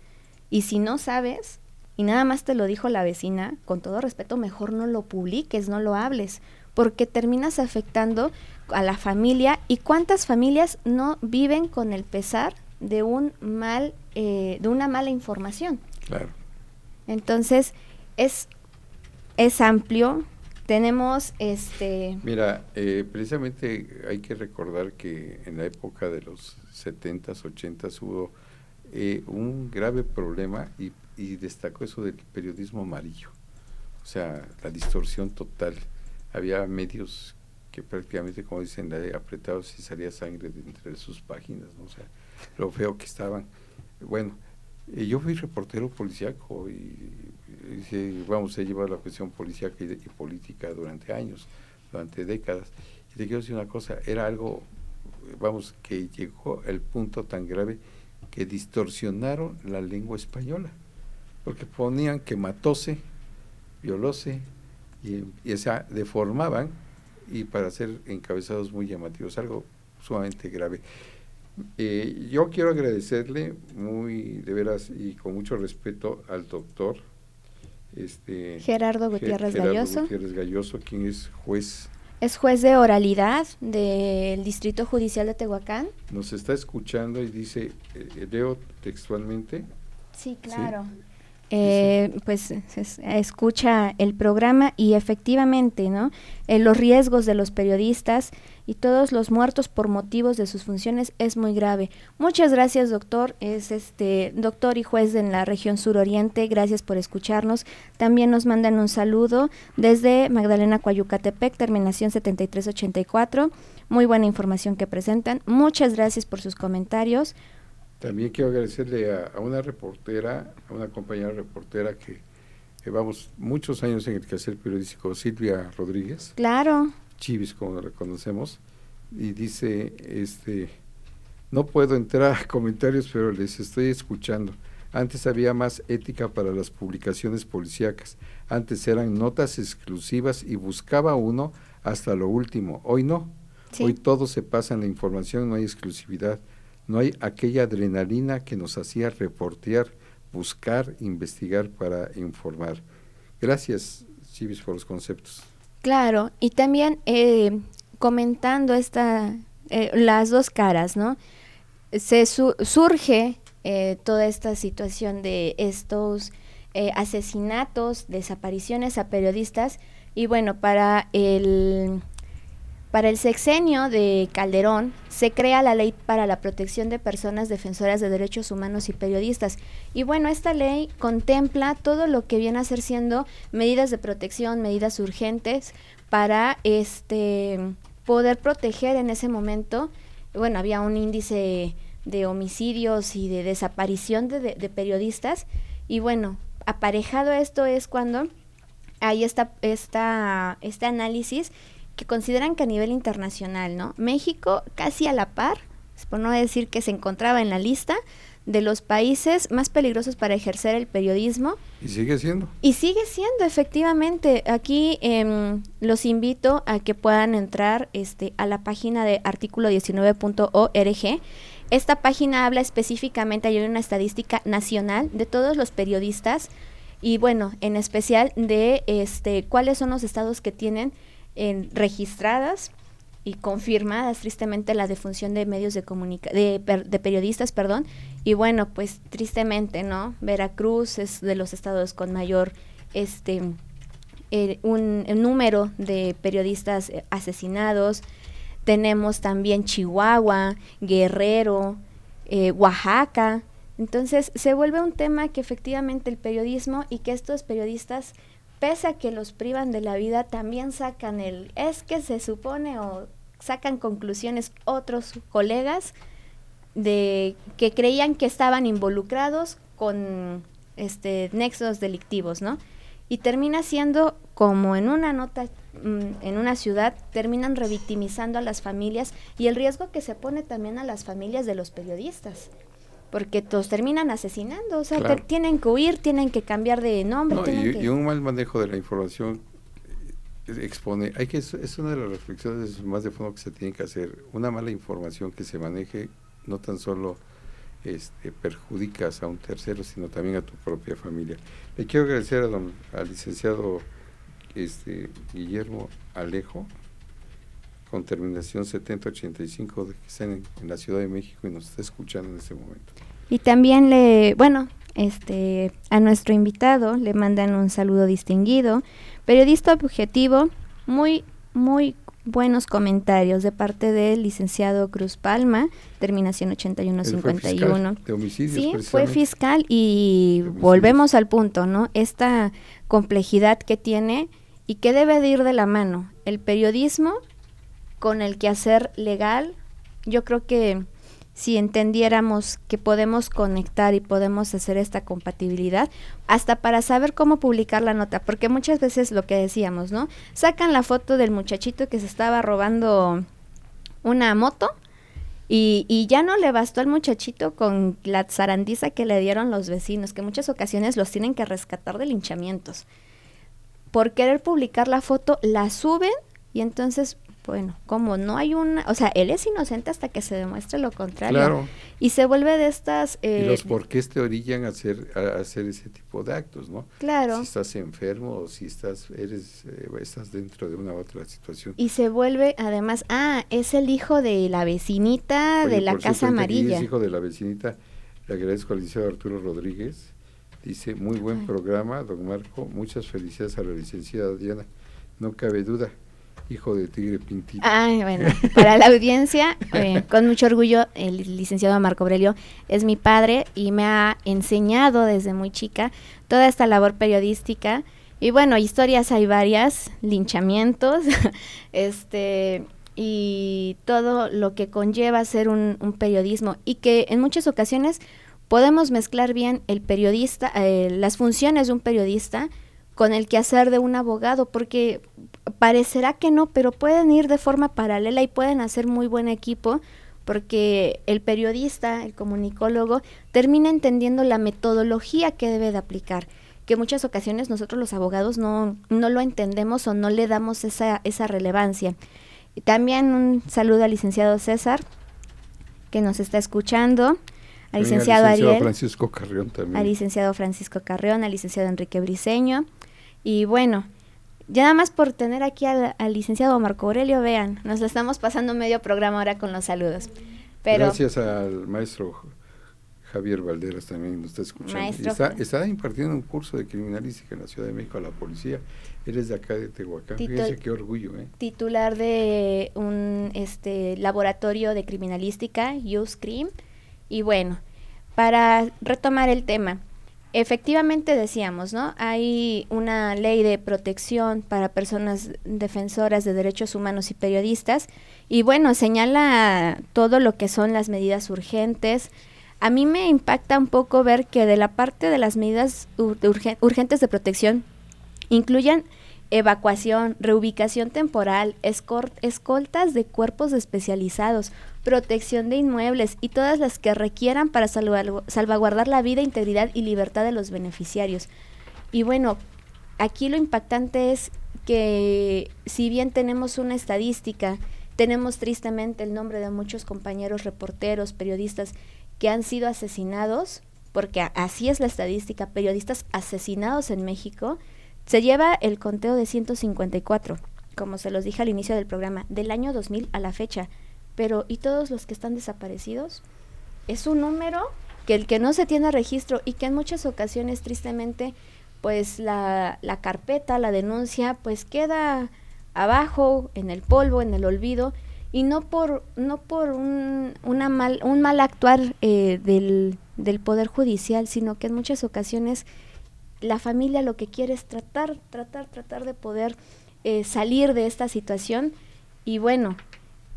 y si no sabes y nada más te lo dijo la vecina, con todo respeto, mejor no lo publiques, no lo hables, porque terminas afectando a la familia y cuántas familias no viven con el pesar de un mal eh, de una mala información. Claro. Entonces es es amplio. Tenemos este mira eh, precisamente hay que recordar que en la época de los 70s 80s hubo eh, un grave problema y, y destacó eso del periodismo amarillo. O sea la distorsión total había medios que prácticamente, como dicen, apretados y salía sangre de entre sus páginas, ¿no? o sea, lo feo que estaban. Bueno, eh, yo fui reportero policíaco y, vamos, he llevado la cuestión policíaca y, política durante años, durante décadas. Y te quiero decir una cosa, era algo vamos, que llegó el punto tan grave que distorsionaron la lengua española, porque ponían que matóse, violóse, y, y o sea, deformaban y para hacer encabezados muy llamativos, algo sumamente grave. Eh, yo quiero agradecerle muy de veras y con mucho respeto al doctor este, Gerardo Gutiérrez Galloso. Gutiérrez Galloso, quien es juez. Es juez de oralidad del Distrito Judicial de Tehuacán. Nos está escuchando y dice, eh, leo textualmente. Sí, claro. Eh, pues escucha el programa y efectivamente, ¿no? Eh, los riesgos de los periodistas y todos los muertos por motivos de sus funciones es muy grave. Muchas gracias, doctor. Es este doctor y juez en la región suroriente. Gracias por escucharnos. También nos mandan un saludo desde Magdalena Coayucatepec, terminación 7384. Muy buena información que presentan. Muchas gracias por sus comentarios. También quiero agradecerle a, una reportera, a una compañera reportera que llevamos muchos años en el quehacer periodístico, Silvia Rodríguez. Claro. Chivis, como la conocemos, y dice, este, no puedo entrar a *laughs* comentarios, pero les estoy escuchando. Antes había más ética para las publicaciones policíacas. Antes eran notas exclusivas y buscaba uno hasta lo último. Hoy no. Hoy todo se pasa en la información, no hay exclusividad no hay aquella adrenalina que nos hacía reportear, buscar, investigar para informar. Gracias, Chivis, por los conceptos. Claro, y también eh, comentando esta, eh, las dos caras, ¿no? Se surge eh, toda esta situación de estos asesinatos, desapariciones a periodistas, y bueno, para el para el sexenio de Calderón se crea la ley para la protección de personas defensoras de derechos humanos y periodistas. Y bueno, esta ley contempla todo lo que viene a ser siendo medidas de protección, medidas urgentes para este poder proteger en ese momento. Bueno, había un índice de homicidios y de desaparición de, periodistas. Y bueno, aparejado esto es cuando hay esta, esta, este análisis que consideran que a nivel internacional, ¿no? México casi a la par, por no decir que se encontraba en la lista de los países más peligrosos para ejercer el periodismo. Y sigue siendo. Y sigue siendo, efectivamente. Aquí em, los invito a que puedan entrar este, a la página de artículo 19.org. Esta página habla específicamente, hay una estadística nacional de todos los periodistas y bueno, en especial de este, cuáles son los estados que tienen en, registradas y confirmadas tristemente la defunción de medios de comunica de, de, periodistas, perdón, y bueno, pues tristemente, ¿no? Veracruz es de los estados con mayor este un, número de periodistas eh, asesinados. Tenemos también Chihuahua, Guerrero, eh, Oaxaca. Entonces se vuelve un tema que efectivamente el periodismo y que estos periodistas pese a que los privan de la vida, también sacan el, es que se supone o sacan conclusiones otros colegas de que creían que estaban involucrados con este nexos delictivos, ¿no? Y termina siendo como en una nota mm, en una ciudad terminan revictimizando a las familias y el riesgo que se pone también a las familias de los periodistas porque todos terminan asesinando, o sea, tienen que huir, tienen que cambiar de nombre. y, un mal manejo de la información eh, expone, hay que, es una de las reflexiones más de fondo que se tiene que hacer, una mala información que se maneje no tan solo este, perjudicas a un tercero, sino también a tu propia familia. Le quiero agradecer a don, al licenciado este, Guillermo Alejo, con terminación 7085 de que estén en, en, la Ciudad de México y nos está escuchando en este momento. Y también le, bueno, este, a nuestro invitado le mandan un saludo distinguido, periodista objetivo, muy, muy buenos comentarios de parte del licenciado Cruz Palma, terminación 8151. de homicidios, sí, fue fiscal y volvemos al punto, ¿no? Esta complejidad que tiene y que debe de ir de la mano el periodismo con el quehacer legal, yo creo que si entendiéramos que podemos conectar y podemos hacer esta compatibilidad, hasta para saber cómo publicar la nota, porque muchas veces lo que decíamos, ¿no? Sacan la foto del muchachito que se estaba robando una moto Y, y, ya no le bastó al muchachito con la zarandiza que le dieron los vecinos, que en muchas ocasiones los tienen que rescatar de linchamientos. Por querer publicar la foto, la suben y entonces bueno, como no hay una, o sea, él es inocente hasta que se demuestre lo contrario. Claro. Y se vuelve de estas... Eh, y los por qué te orillan a hacer, a hacer ese tipo de actos, ¿no? Claro. Si estás enfermo o si estás, eres, eh, estás dentro de una u otra situación. Y se vuelve, además, ah, es el hijo de la vecinita de la Casa Amarilla. Es hijo de la vecinita, le agradezco al licenciado Arturo Rodríguez. Dice, muy buen programa, don Marco, muchas felicidades a la licenciada Diana. No cabe duda, hijo de tigre pintito. Ay, *laughs* bueno, para la audiencia, eh, con mucho orgullo, el licenciado Marco Aurelio es mi padre y me ha enseñado desde muy chica toda esta labor periodística. Y bueno, historias hay varias, linchamientos, *laughs* este y todo lo que conlleva ser un, periodismo y que en muchas ocasiones podemos mezclar bien el periodista, eh, las funciones de un periodista con el quehacer de un abogado, porque parecerá que no, pero pueden ir de forma paralela y pueden hacer muy buen equipo, porque el periodista, el comunicólogo, termina entendiendo la metodología que debe de aplicar, que muchas ocasiones nosotros los abogados no, no lo entendemos o no le damos esa, esa relevancia. También un saludo al licenciado César, que nos está escuchando, al licenciado, licenciado Francisco Carrión también. Al licenciado Francisco Carrión, al licenciado Enrique Briseño, y bueno, ya nada más por tener aquí al, licenciado Marco Aurelio, vean, nos lo estamos pasando medio programa ahora con los saludos. Pero, Gracias al maestro Javier Valderas también nos está escuchando. Está, está, impartiendo un curso de criminalística en la Ciudad de México a la policía. Él es de acá de Tehuacán. Fíjense qué orgullo, ¿eh? Titular de un este laboratorio de criminalística, USCRIM. Y bueno, para retomar el tema, efectivamente decíamos, ¿no? Hay una ley de protección para personas defensoras de derechos humanos y periodistas y bueno, señala todo lo que son las medidas urgentes. A mí me impacta un poco ver que de la parte de las medidas urgentes de protección incluyan evacuación, reubicación temporal, escoltas de cuerpos especializados, protección de inmuebles y todas las que requieran para salvaguardar la vida, integridad y libertad de los beneficiarios. Y bueno, aquí lo impactante es que si bien tenemos una estadística, tenemos tristemente el nombre de muchos compañeros reporteros, periodistas que han sido asesinados, porque así es la estadística, periodistas asesinados en México, se lleva el conteo de 154, como se los dije al inicio del programa, del año 2000 a la fecha. Pero, ¿y todos los que están desaparecidos? Es un número que el que no se tiene registro y que en muchas ocasiones, tristemente, pues la, la carpeta, la denuncia, pues queda abajo, en el polvo, en el olvido, y no por, no por un, una mal, un mal actuar eh, del, del Poder Judicial, sino que en muchas ocasiones la familia lo que quiere es tratar, tratar, tratar de poder eh, salir de esta situación y bueno,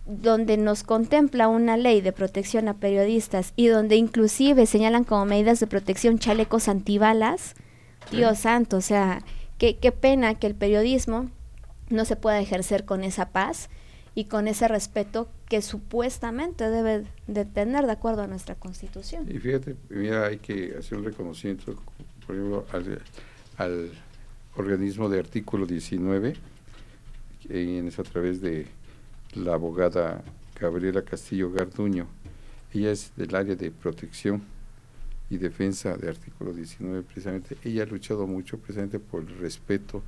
donde nos contempla una ley de protección a periodistas y donde inclusive señalan como medidas de protección chalecos antibalas, Dios santo, o sea, qué, qué pena que el periodismo no se pueda ejercer con esa paz y con ese respeto que supuestamente debe de tener de acuerdo a nuestra constitución. Y fíjate, mira, hay que hacer un reconocimiento por ejemplo, al, organismo de artículo 19, en es a través de la abogada Gabriela Castillo Garduño. Ella es del área de protección y defensa de artículo 19 precisamente. Ella ha luchado mucho precisamente por el respeto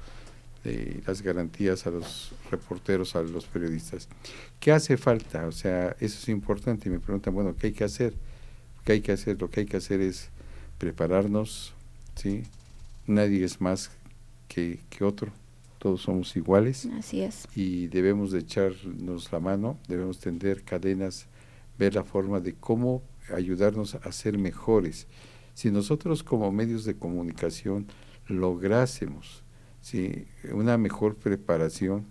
de las garantías a los reporteros, a los periodistas. ¿Qué hace falta? O sea, eso es importante. Me preguntan, bueno, ¿qué hay que hacer? ¿Qué hay que hacer? Lo que hay que hacer es prepararnos, ¿sí? Nadie es más que, que otro, todos somos iguales. Así es. Y debemos de echarnos la mano, debemos tender cadenas, ver la forma de cómo ayudarnos a ser mejores. Si nosotros como medios de comunicación lográsemos ¿sí? una mejor preparación,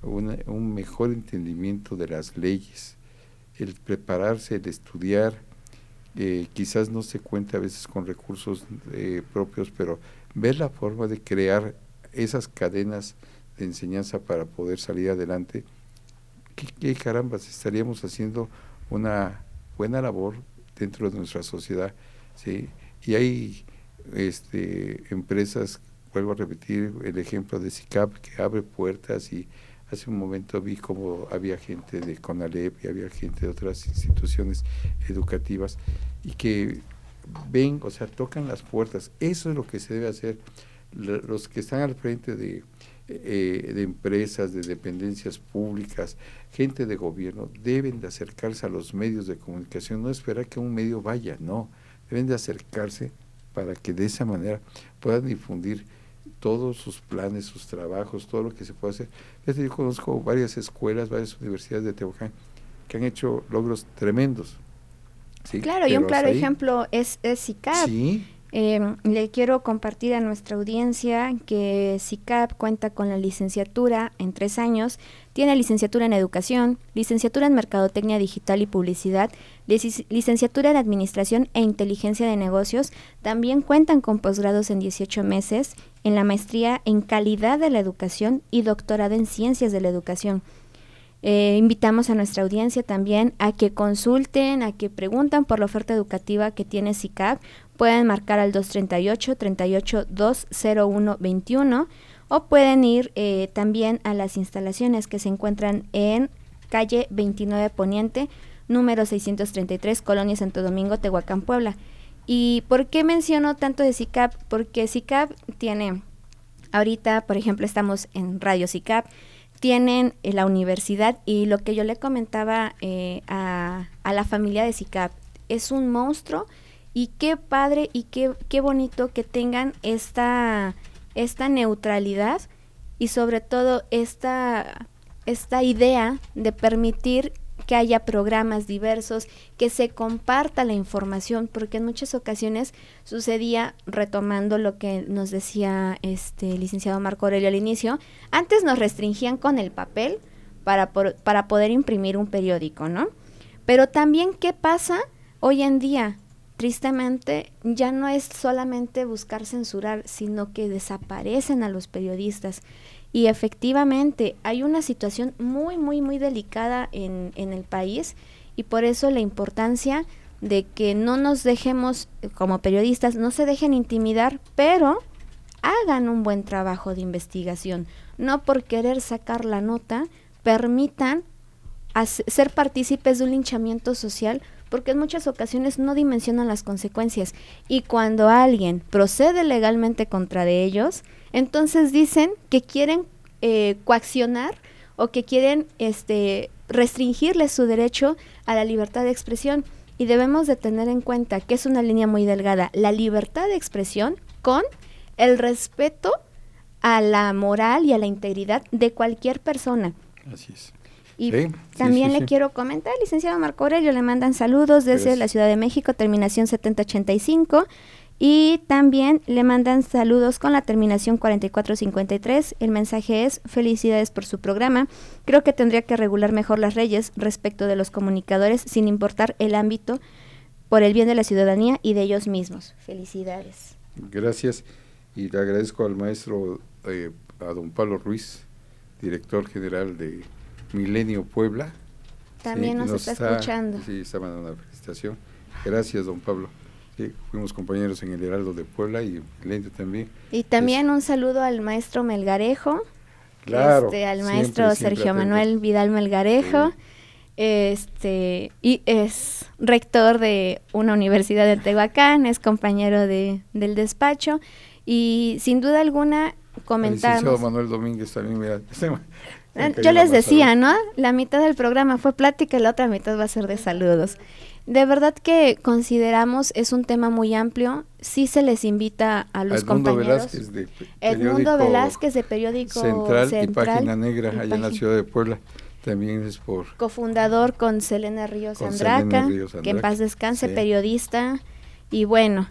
un mejor entendimiento de las leyes, el prepararse, el estudiar, eh, quizás no se cuente a veces con recursos eh, propios, pero ver la forma de crear esas cadenas de enseñanza para poder salir adelante, ¿qué, carambas estaríamos haciendo una buena labor dentro de nuestra sociedad, ¿sí? Y hay este, empresas, vuelvo a repetir el ejemplo de SICAP, que abre puertas y hace un momento vi cómo había gente de CONALEP y había gente de otras instituciones educativas y que ven, o sea, tocan las puertas. Eso es lo que se debe hacer. Los que están al frente de, eh, de empresas, de dependencias públicas, gente de gobierno, deben de acercarse a los medios de comunicación, no esperar que un medio vaya, no, deben de acercarse para que de esa manera puedan difundir todos sus planes, sus trabajos, todo lo que se puede hacer. Yo conozco varias escuelas, varias universidades de Tehuacán que han hecho logros tremendos. claro, y un claro ejemplo es, es. Sí. Em, le quiero compartir a nuestra audiencia que CICAP cuenta con la licenciatura en tres años, tiene licenciatura en educación, licenciatura en mercadotecnia digital y publicidad, licenciatura en administración e inteligencia de negocios, también cuentan con posgrados en 18 meses, en la maestría en calidad de la educación y doctorado en ciencias de la educación. Eh, invitamos a nuestra audiencia también a que consulten, a que preguntan por la oferta educativa que tiene SICAP. Pueden marcar al 238 38 201 21 o pueden ir eh, también a las instalaciones que se encuentran en calle 29 Poniente, número 633, Colonia Santo Domingo, Tehuacán, Puebla. ¿Y por qué menciono tanto de SICAP? Porque SICAP tiene, ahorita, por ejemplo, estamos en Radio SICAP, tienen la universidad y lo que yo le comentaba eh, a, la familia de SICAP, es un monstruo y qué padre y qué, qué bonito que tengan esta, esta neutralidad y sobre todo esta, esta idea de permitir que haya programas diversos, que se comparta la información, porque en muchas ocasiones sucedía, retomando lo que nos decía este licenciado Marco Aurelio al inicio, antes nos restringían con el papel para, para poder imprimir un periódico, ¿no? Pero también, ¿qué pasa hoy en día? Tristemente, ya no es solamente buscar censurar, sino que desaparecen a los periodistas. Y efectivamente hay una situación muy, muy, muy delicada en, en el país y por eso la importancia de que no nos dejemos, eh, como periodistas, no se dejen intimidar, pero hagan un buen trabajo de investigación. No por querer sacar la nota, permitan ser partícipes de un linchamiento social porque en muchas ocasiones no dimensionan las consecuencias y cuando alguien procede legalmente contra de ellos, entonces dicen que quieren eh, coaccionar o que quieren este, restringirles su derecho a la libertad de expresión. Y debemos de tener en cuenta que es una línea muy delgada, la libertad de expresión con el respeto a la moral y a la integridad de cualquier persona. Así es. Y también le quiero comentar, licenciado Marco Aurelio, le mandan saludos desde la Ciudad de México, terminación 7085. Y también le mandan saludos con la terminación 4453. El mensaje es felicidades por su programa. Creo que tendría que regular mejor las leyes respecto de los comunicadores sin importar el ámbito por el bien de la ciudadanía y de ellos mismos. Felicidades. Gracias y le agradezco al maestro, eh, a don Pablo Ruiz, director general de Milenio Puebla. También nos, está, escuchando. Sí, está mandando una felicitación. Gracias, don Pablo fuimos compañeros en el Heraldo de Puebla y Lente también. Y también un saludo al maestro Melgarejo, claro, este, al maestro Sergio Manuel Vidal Melgarejo, este, y es rector de una universidad de Tehuacán, es compañero de, del despacho, y sin duda alguna comentamos. Manuel Domínguez también, mira, *laughs* ah, yo les decía, ¿no? La mitad del programa fue plática y la otra mitad va a ser de saludos. De verdad que consideramos es un tema muy amplio. Sí se les invita a los Edmundo compañeros. Velázquez de Edmundo Velázquez de periódico Central, y Página Negra allá en la ciudad de Puebla. También es por cofundador con Selena Ríos, Andraca, que en paz descanse, periodista y bueno,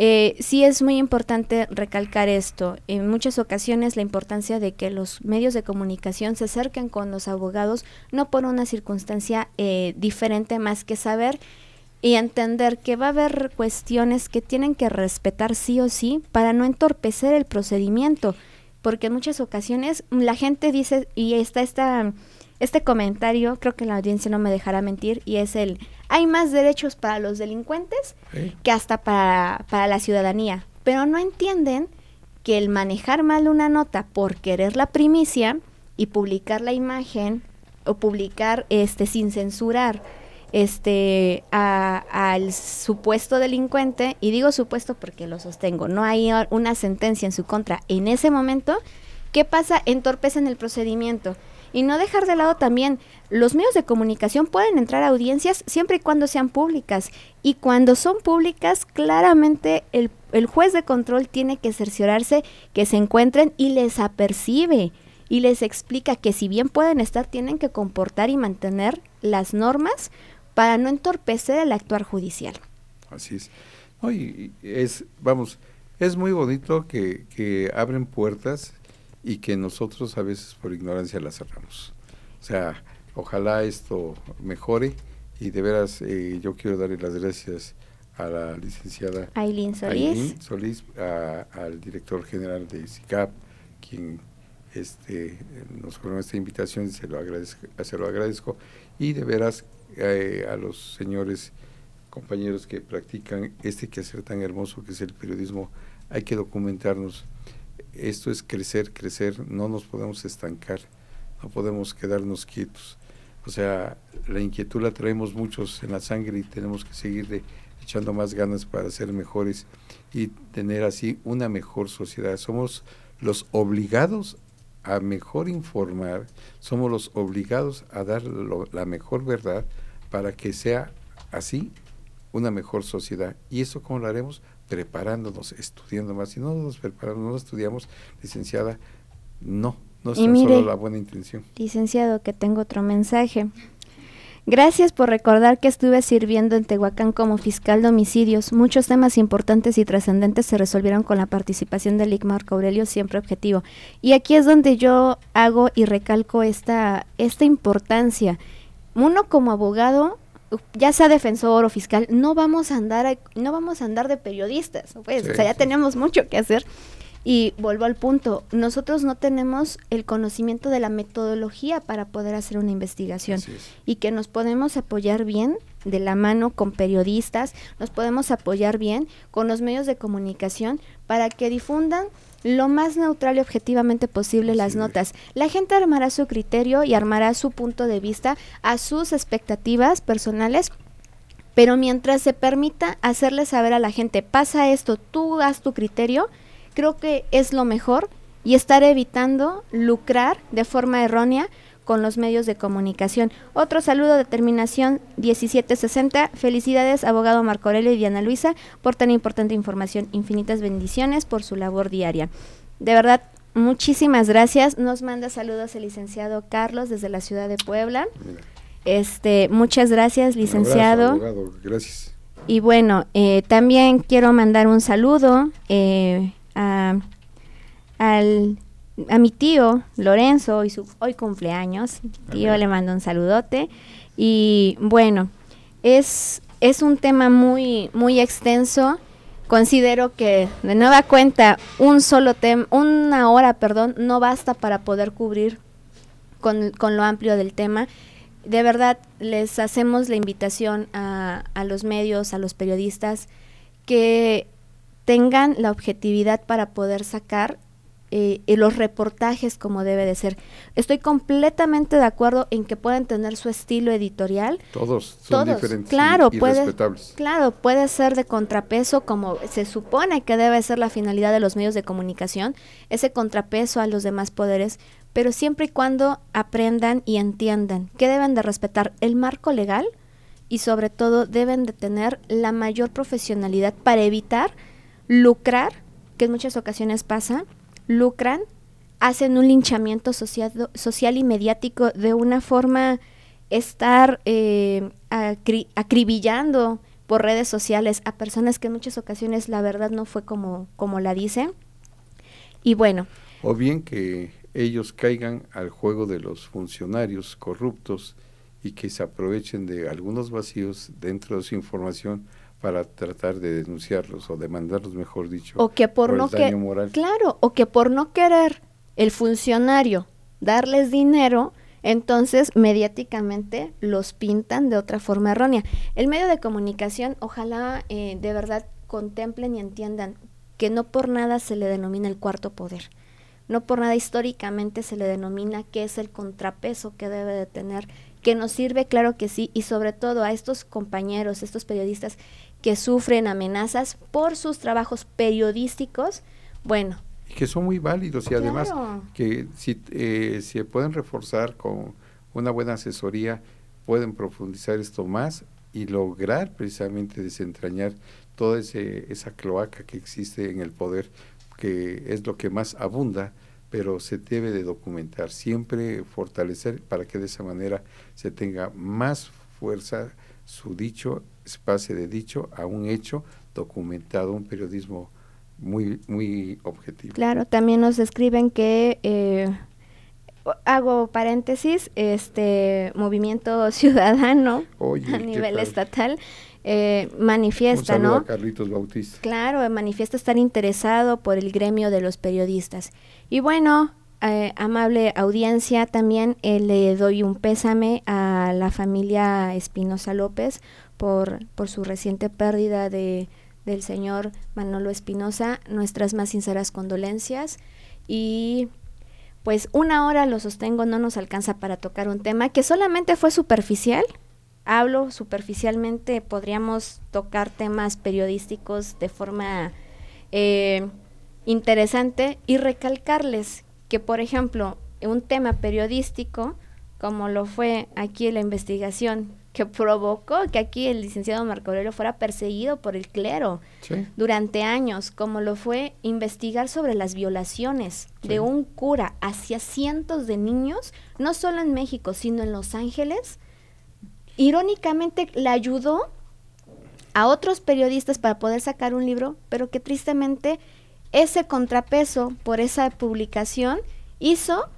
eh, sí es muy importante recalcar esto. En muchas ocasiones la importancia de que los medios de comunicación se acerquen con los abogados, no por una circunstancia eh, diferente más que saber y entender que va a haber cuestiones que tienen que respetar sí o sí para no entorpecer el procedimiento, porque en muchas ocasiones la gente dice y está esta este comentario, creo que la audiencia no me dejará mentir, y es el, hay más derechos para los delincuentes que hasta para, para la ciudadanía, pero no entienden que el manejar mal una nota por querer la primicia y publicar la imagen o publicar este sin censurar este al supuesto delincuente y digo supuesto porque lo sostengo no hay una sentencia en su contra en ese momento qué pasa entorpecen el procedimiento y no dejar de lado también, los medios de comunicación pueden entrar a audiencias siempre y cuando sean públicas. Y cuando son públicas, claramente el, el juez de control tiene que cerciorarse que se encuentren y les apercibe y les explica que si bien pueden estar, tienen que comportar y mantener las normas para no entorpecer el actuar judicial. Así es. es, vamos, es muy bonito que, que abren puertas y que nosotros a veces por ignorancia la cerramos. O sea, ojalá esto mejore y de veras eh, yo quiero darle las gracias a la licenciada Aileen Solís, Solís al director general de SICAP, quien este, nos con esta invitación y se lo agradezco, se lo agradezco. Y de veras eh, a los señores compañeros que practican este quehacer tan hermoso que es el periodismo, hay que documentarnos esto es crecer, crecer, no nos podemos estancar, no podemos quedarnos quietos. O sea, la inquietud la traemos muchos en la sangre y tenemos que seguirle echando más ganas para ser mejores y tener así una mejor sociedad. Somos los obligados a mejor informar, somos los obligados a dar la mejor verdad para que sea así una mejor sociedad. ¿Y eso cómo lo haremos? Preparándonos, estudiando más. Si no nos preparamos, no estudiamos, licenciada, no, no es solo la buena intención. Licenciado, que tengo otro mensaje. Gracias por recordar que estuve sirviendo en Tehuacán como fiscal de homicidios. Muchos temas importantes y trascendentes se resolvieron con la participación del IC Marco Aurelio, siempre objetivo. Y aquí es donde yo hago y recalco esta, esta importancia. Uno como abogado ya sea defensor o fiscal, no vamos a andar, no vamos a andar de periodistas, pues, o sea, ya tenemos mucho que hacer. Y vuelvo al punto, nosotros no tenemos el conocimiento de la metodología para poder hacer una investigación y que nos podemos apoyar bien de la mano con periodistas, nos podemos apoyar bien con los medios de comunicación para que difundan lo más neutral y objetivamente posible las notas. La gente armará su criterio y armará su punto de vista a sus expectativas personales pero mientras se permita hacerle saber a la gente, pasa esto, tú haz tu criterio, creo que es lo mejor y estar evitando lucrar de forma errónea con los medios de comunicación. Otro saludo de terminación 1760. Felicidades, abogado Marco Aurelio y Diana Luisa, por tan importante información. Infinitas bendiciones por su labor diaria. De verdad, muchísimas gracias. Nos manda saludos el licenciado Carlos desde la ciudad de Puebla. Este, muchas gracias, licenciado. abogado, gracias. Y bueno, eh, también quiero mandar un saludo eh, a, al a mi tío Lorenzo, hoy, su, hoy cumpleaños, tío le mando un saludote. Y bueno, es, es un tema muy, muy extenso. Considero que de nueva cuenta un solo tema, una hora, perdón, no basta para poder cubrir con, con, lo amplio del tema. De verdad, les hacemos la invitación a, a los medios, a los periodistas, que tengan la objetividad para poder sacar eh, los reportajes como debe de ser. Estoy completamente de acuerdo en que pueden tener su estilo editorial. Todos son diferentes claro, y, puede, respetables. Claro, puede ser de contrapeso como se supone que debe ser la finalidad de los medios de comunicación, ese contrapeso a los demás poderes, pero siempre y cuando aprendan y entiendan que deben de respetar el marco legal y sobre todo deben de tener la mayor profesionalidad para evitar lucrar, que en muchas ocasiones pasa, lucran, hacen un linchamiento social, y mediático de una forma estar eh, acribillando por redes sociales a personas que en muchas ocasiones la verdad no fue como, como la dicen. Y bueno. O bien que ellos caigan al juego de los funcionarios corruptos y que se aprovechen de algunos vacíos dentro de su información para tratar de denunciarlos o demandarlos, mejor dicho, o que por, no que claro, o que por no querer el funcionario darles dinero, Entonces, mediáticamente los pintan de otra forma errónea. El medio de comunicación, ojalá eh, de verdad contemplen y entiendan que no por nada se le denomina el cuarto poder. No por nada históricamente se le denomina que es el contrapeso que debe de tener, que nos sirve, claro que sí, y sobre todo a estos compañeros, estos periodistas que sufren amenazas por sus trabajos periodísticos, bueno. Y que son muy válidos y además que si eh, se pueden reforzar con una buena asesoría, pueden profundizar esto más y lograr precisamente desentrañar toda ese, esa cloaca que existe en el poder, que es lo que más abunda, pero se debe de documentar, siempre fortalecer para que de esa manera se tenga más fuerza su dicho, pase de dicho a un hecho documentado, un periodismo muy, muy objetivo. Claro, también nos escriben que eh, hago paréntesis, este movimiento *laughs* ciudadano a nivel estatal eh, manifiesta, Un ¿no? Carlitos Bautista. Claro, manifiesta estar interesado por el gremio de los periodistas. Y bueno, eh, amable audiencia, también eh, le doy un pésame a la familia Espinosa López por, por su reciente pérdida de, del señor Manolo Espinosa. Nuestras más sinceras condolencias y pues una hora lo sostengo no nos alcanza para tocar un tema que solamente fue superficial. Hablo superficialmente, podríamos tocar temas periodísticos de forma eh, interesante y recalcarles que, por ejemplo, un tema periodístico, como lo fue aquí la investigación que *laughs* provocó que aquí el licenciado Marco Aurelio fuera perseguido por el clero durante años, como lo fue investigar sobre las violaciones de un cura hacia cientos de niños, no solo en México, sino en Los Ángeles, irónicamente le ayudó a otros periodistas para poder sacar un libro, pero que tristemente ese contrapeso por esa publicación hizo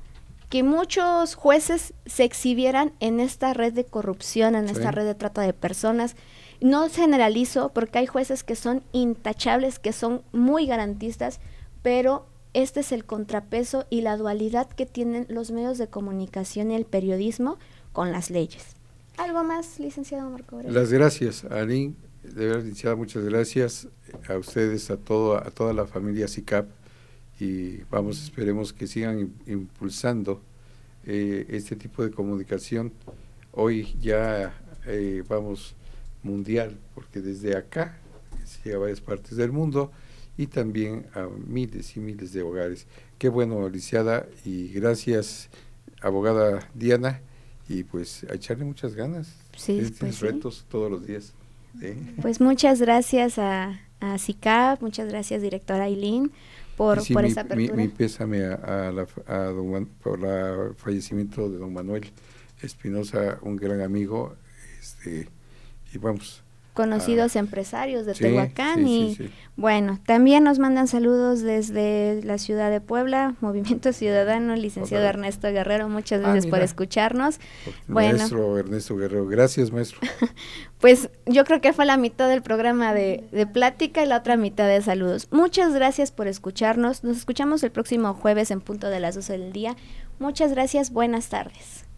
que muchos jueces se exhibieran en esta red de corrupción, en esta red de trata de personas. No generalizo porque hay jueces que son intachables, que son muy garantistas, pero este es el contrapeso y la dualidad que tienen los medios de comunicación y el periodismo con las leyes. ¿Algo más, licenciado Marco? Las gracias, Aline. De verdad, licenciada, muchas gracias a ustedes, a, todo, a toda la familia SICAP y vamos, esperemos que sigan impulsando eh, este tipo de comunicación. Hoy ya eh, vamos mundial, porque desde acá llega a varias partes del mundo y también a miles y miles de hogares. Qué bueno, lisiada, y gracias, abogada Diana, y pues a echarle muchas ganas. Sí, pues retos todos los días. Pues muchas gracias a, a CICAP, muchas gracias, directora Aileen, por, por esa apertura. Mi, pésame a, la, don, por el fallecimiento de don Manuel Espinosa, un gran amigo, este, y vamos, conocidos empresarios de Tehuacán y bueno, también nos mandan saludos desde la ciudad de Puebla, *laughs* Movimiento Ciudadano, licenciado Ernesto Guerrero, muchas ah, gracias por escucharnos. Bueno, maestro Ernesto Guerrero, gracias maestro. *laughs* pues yo creo que fue la mitad del programa de, de plática y la otra mitad de saludos. Muchas gracias por escucharnos, nos escuchamos el próximo jueves en punto de las 12 del día. Muchas gracias, buenas tardes.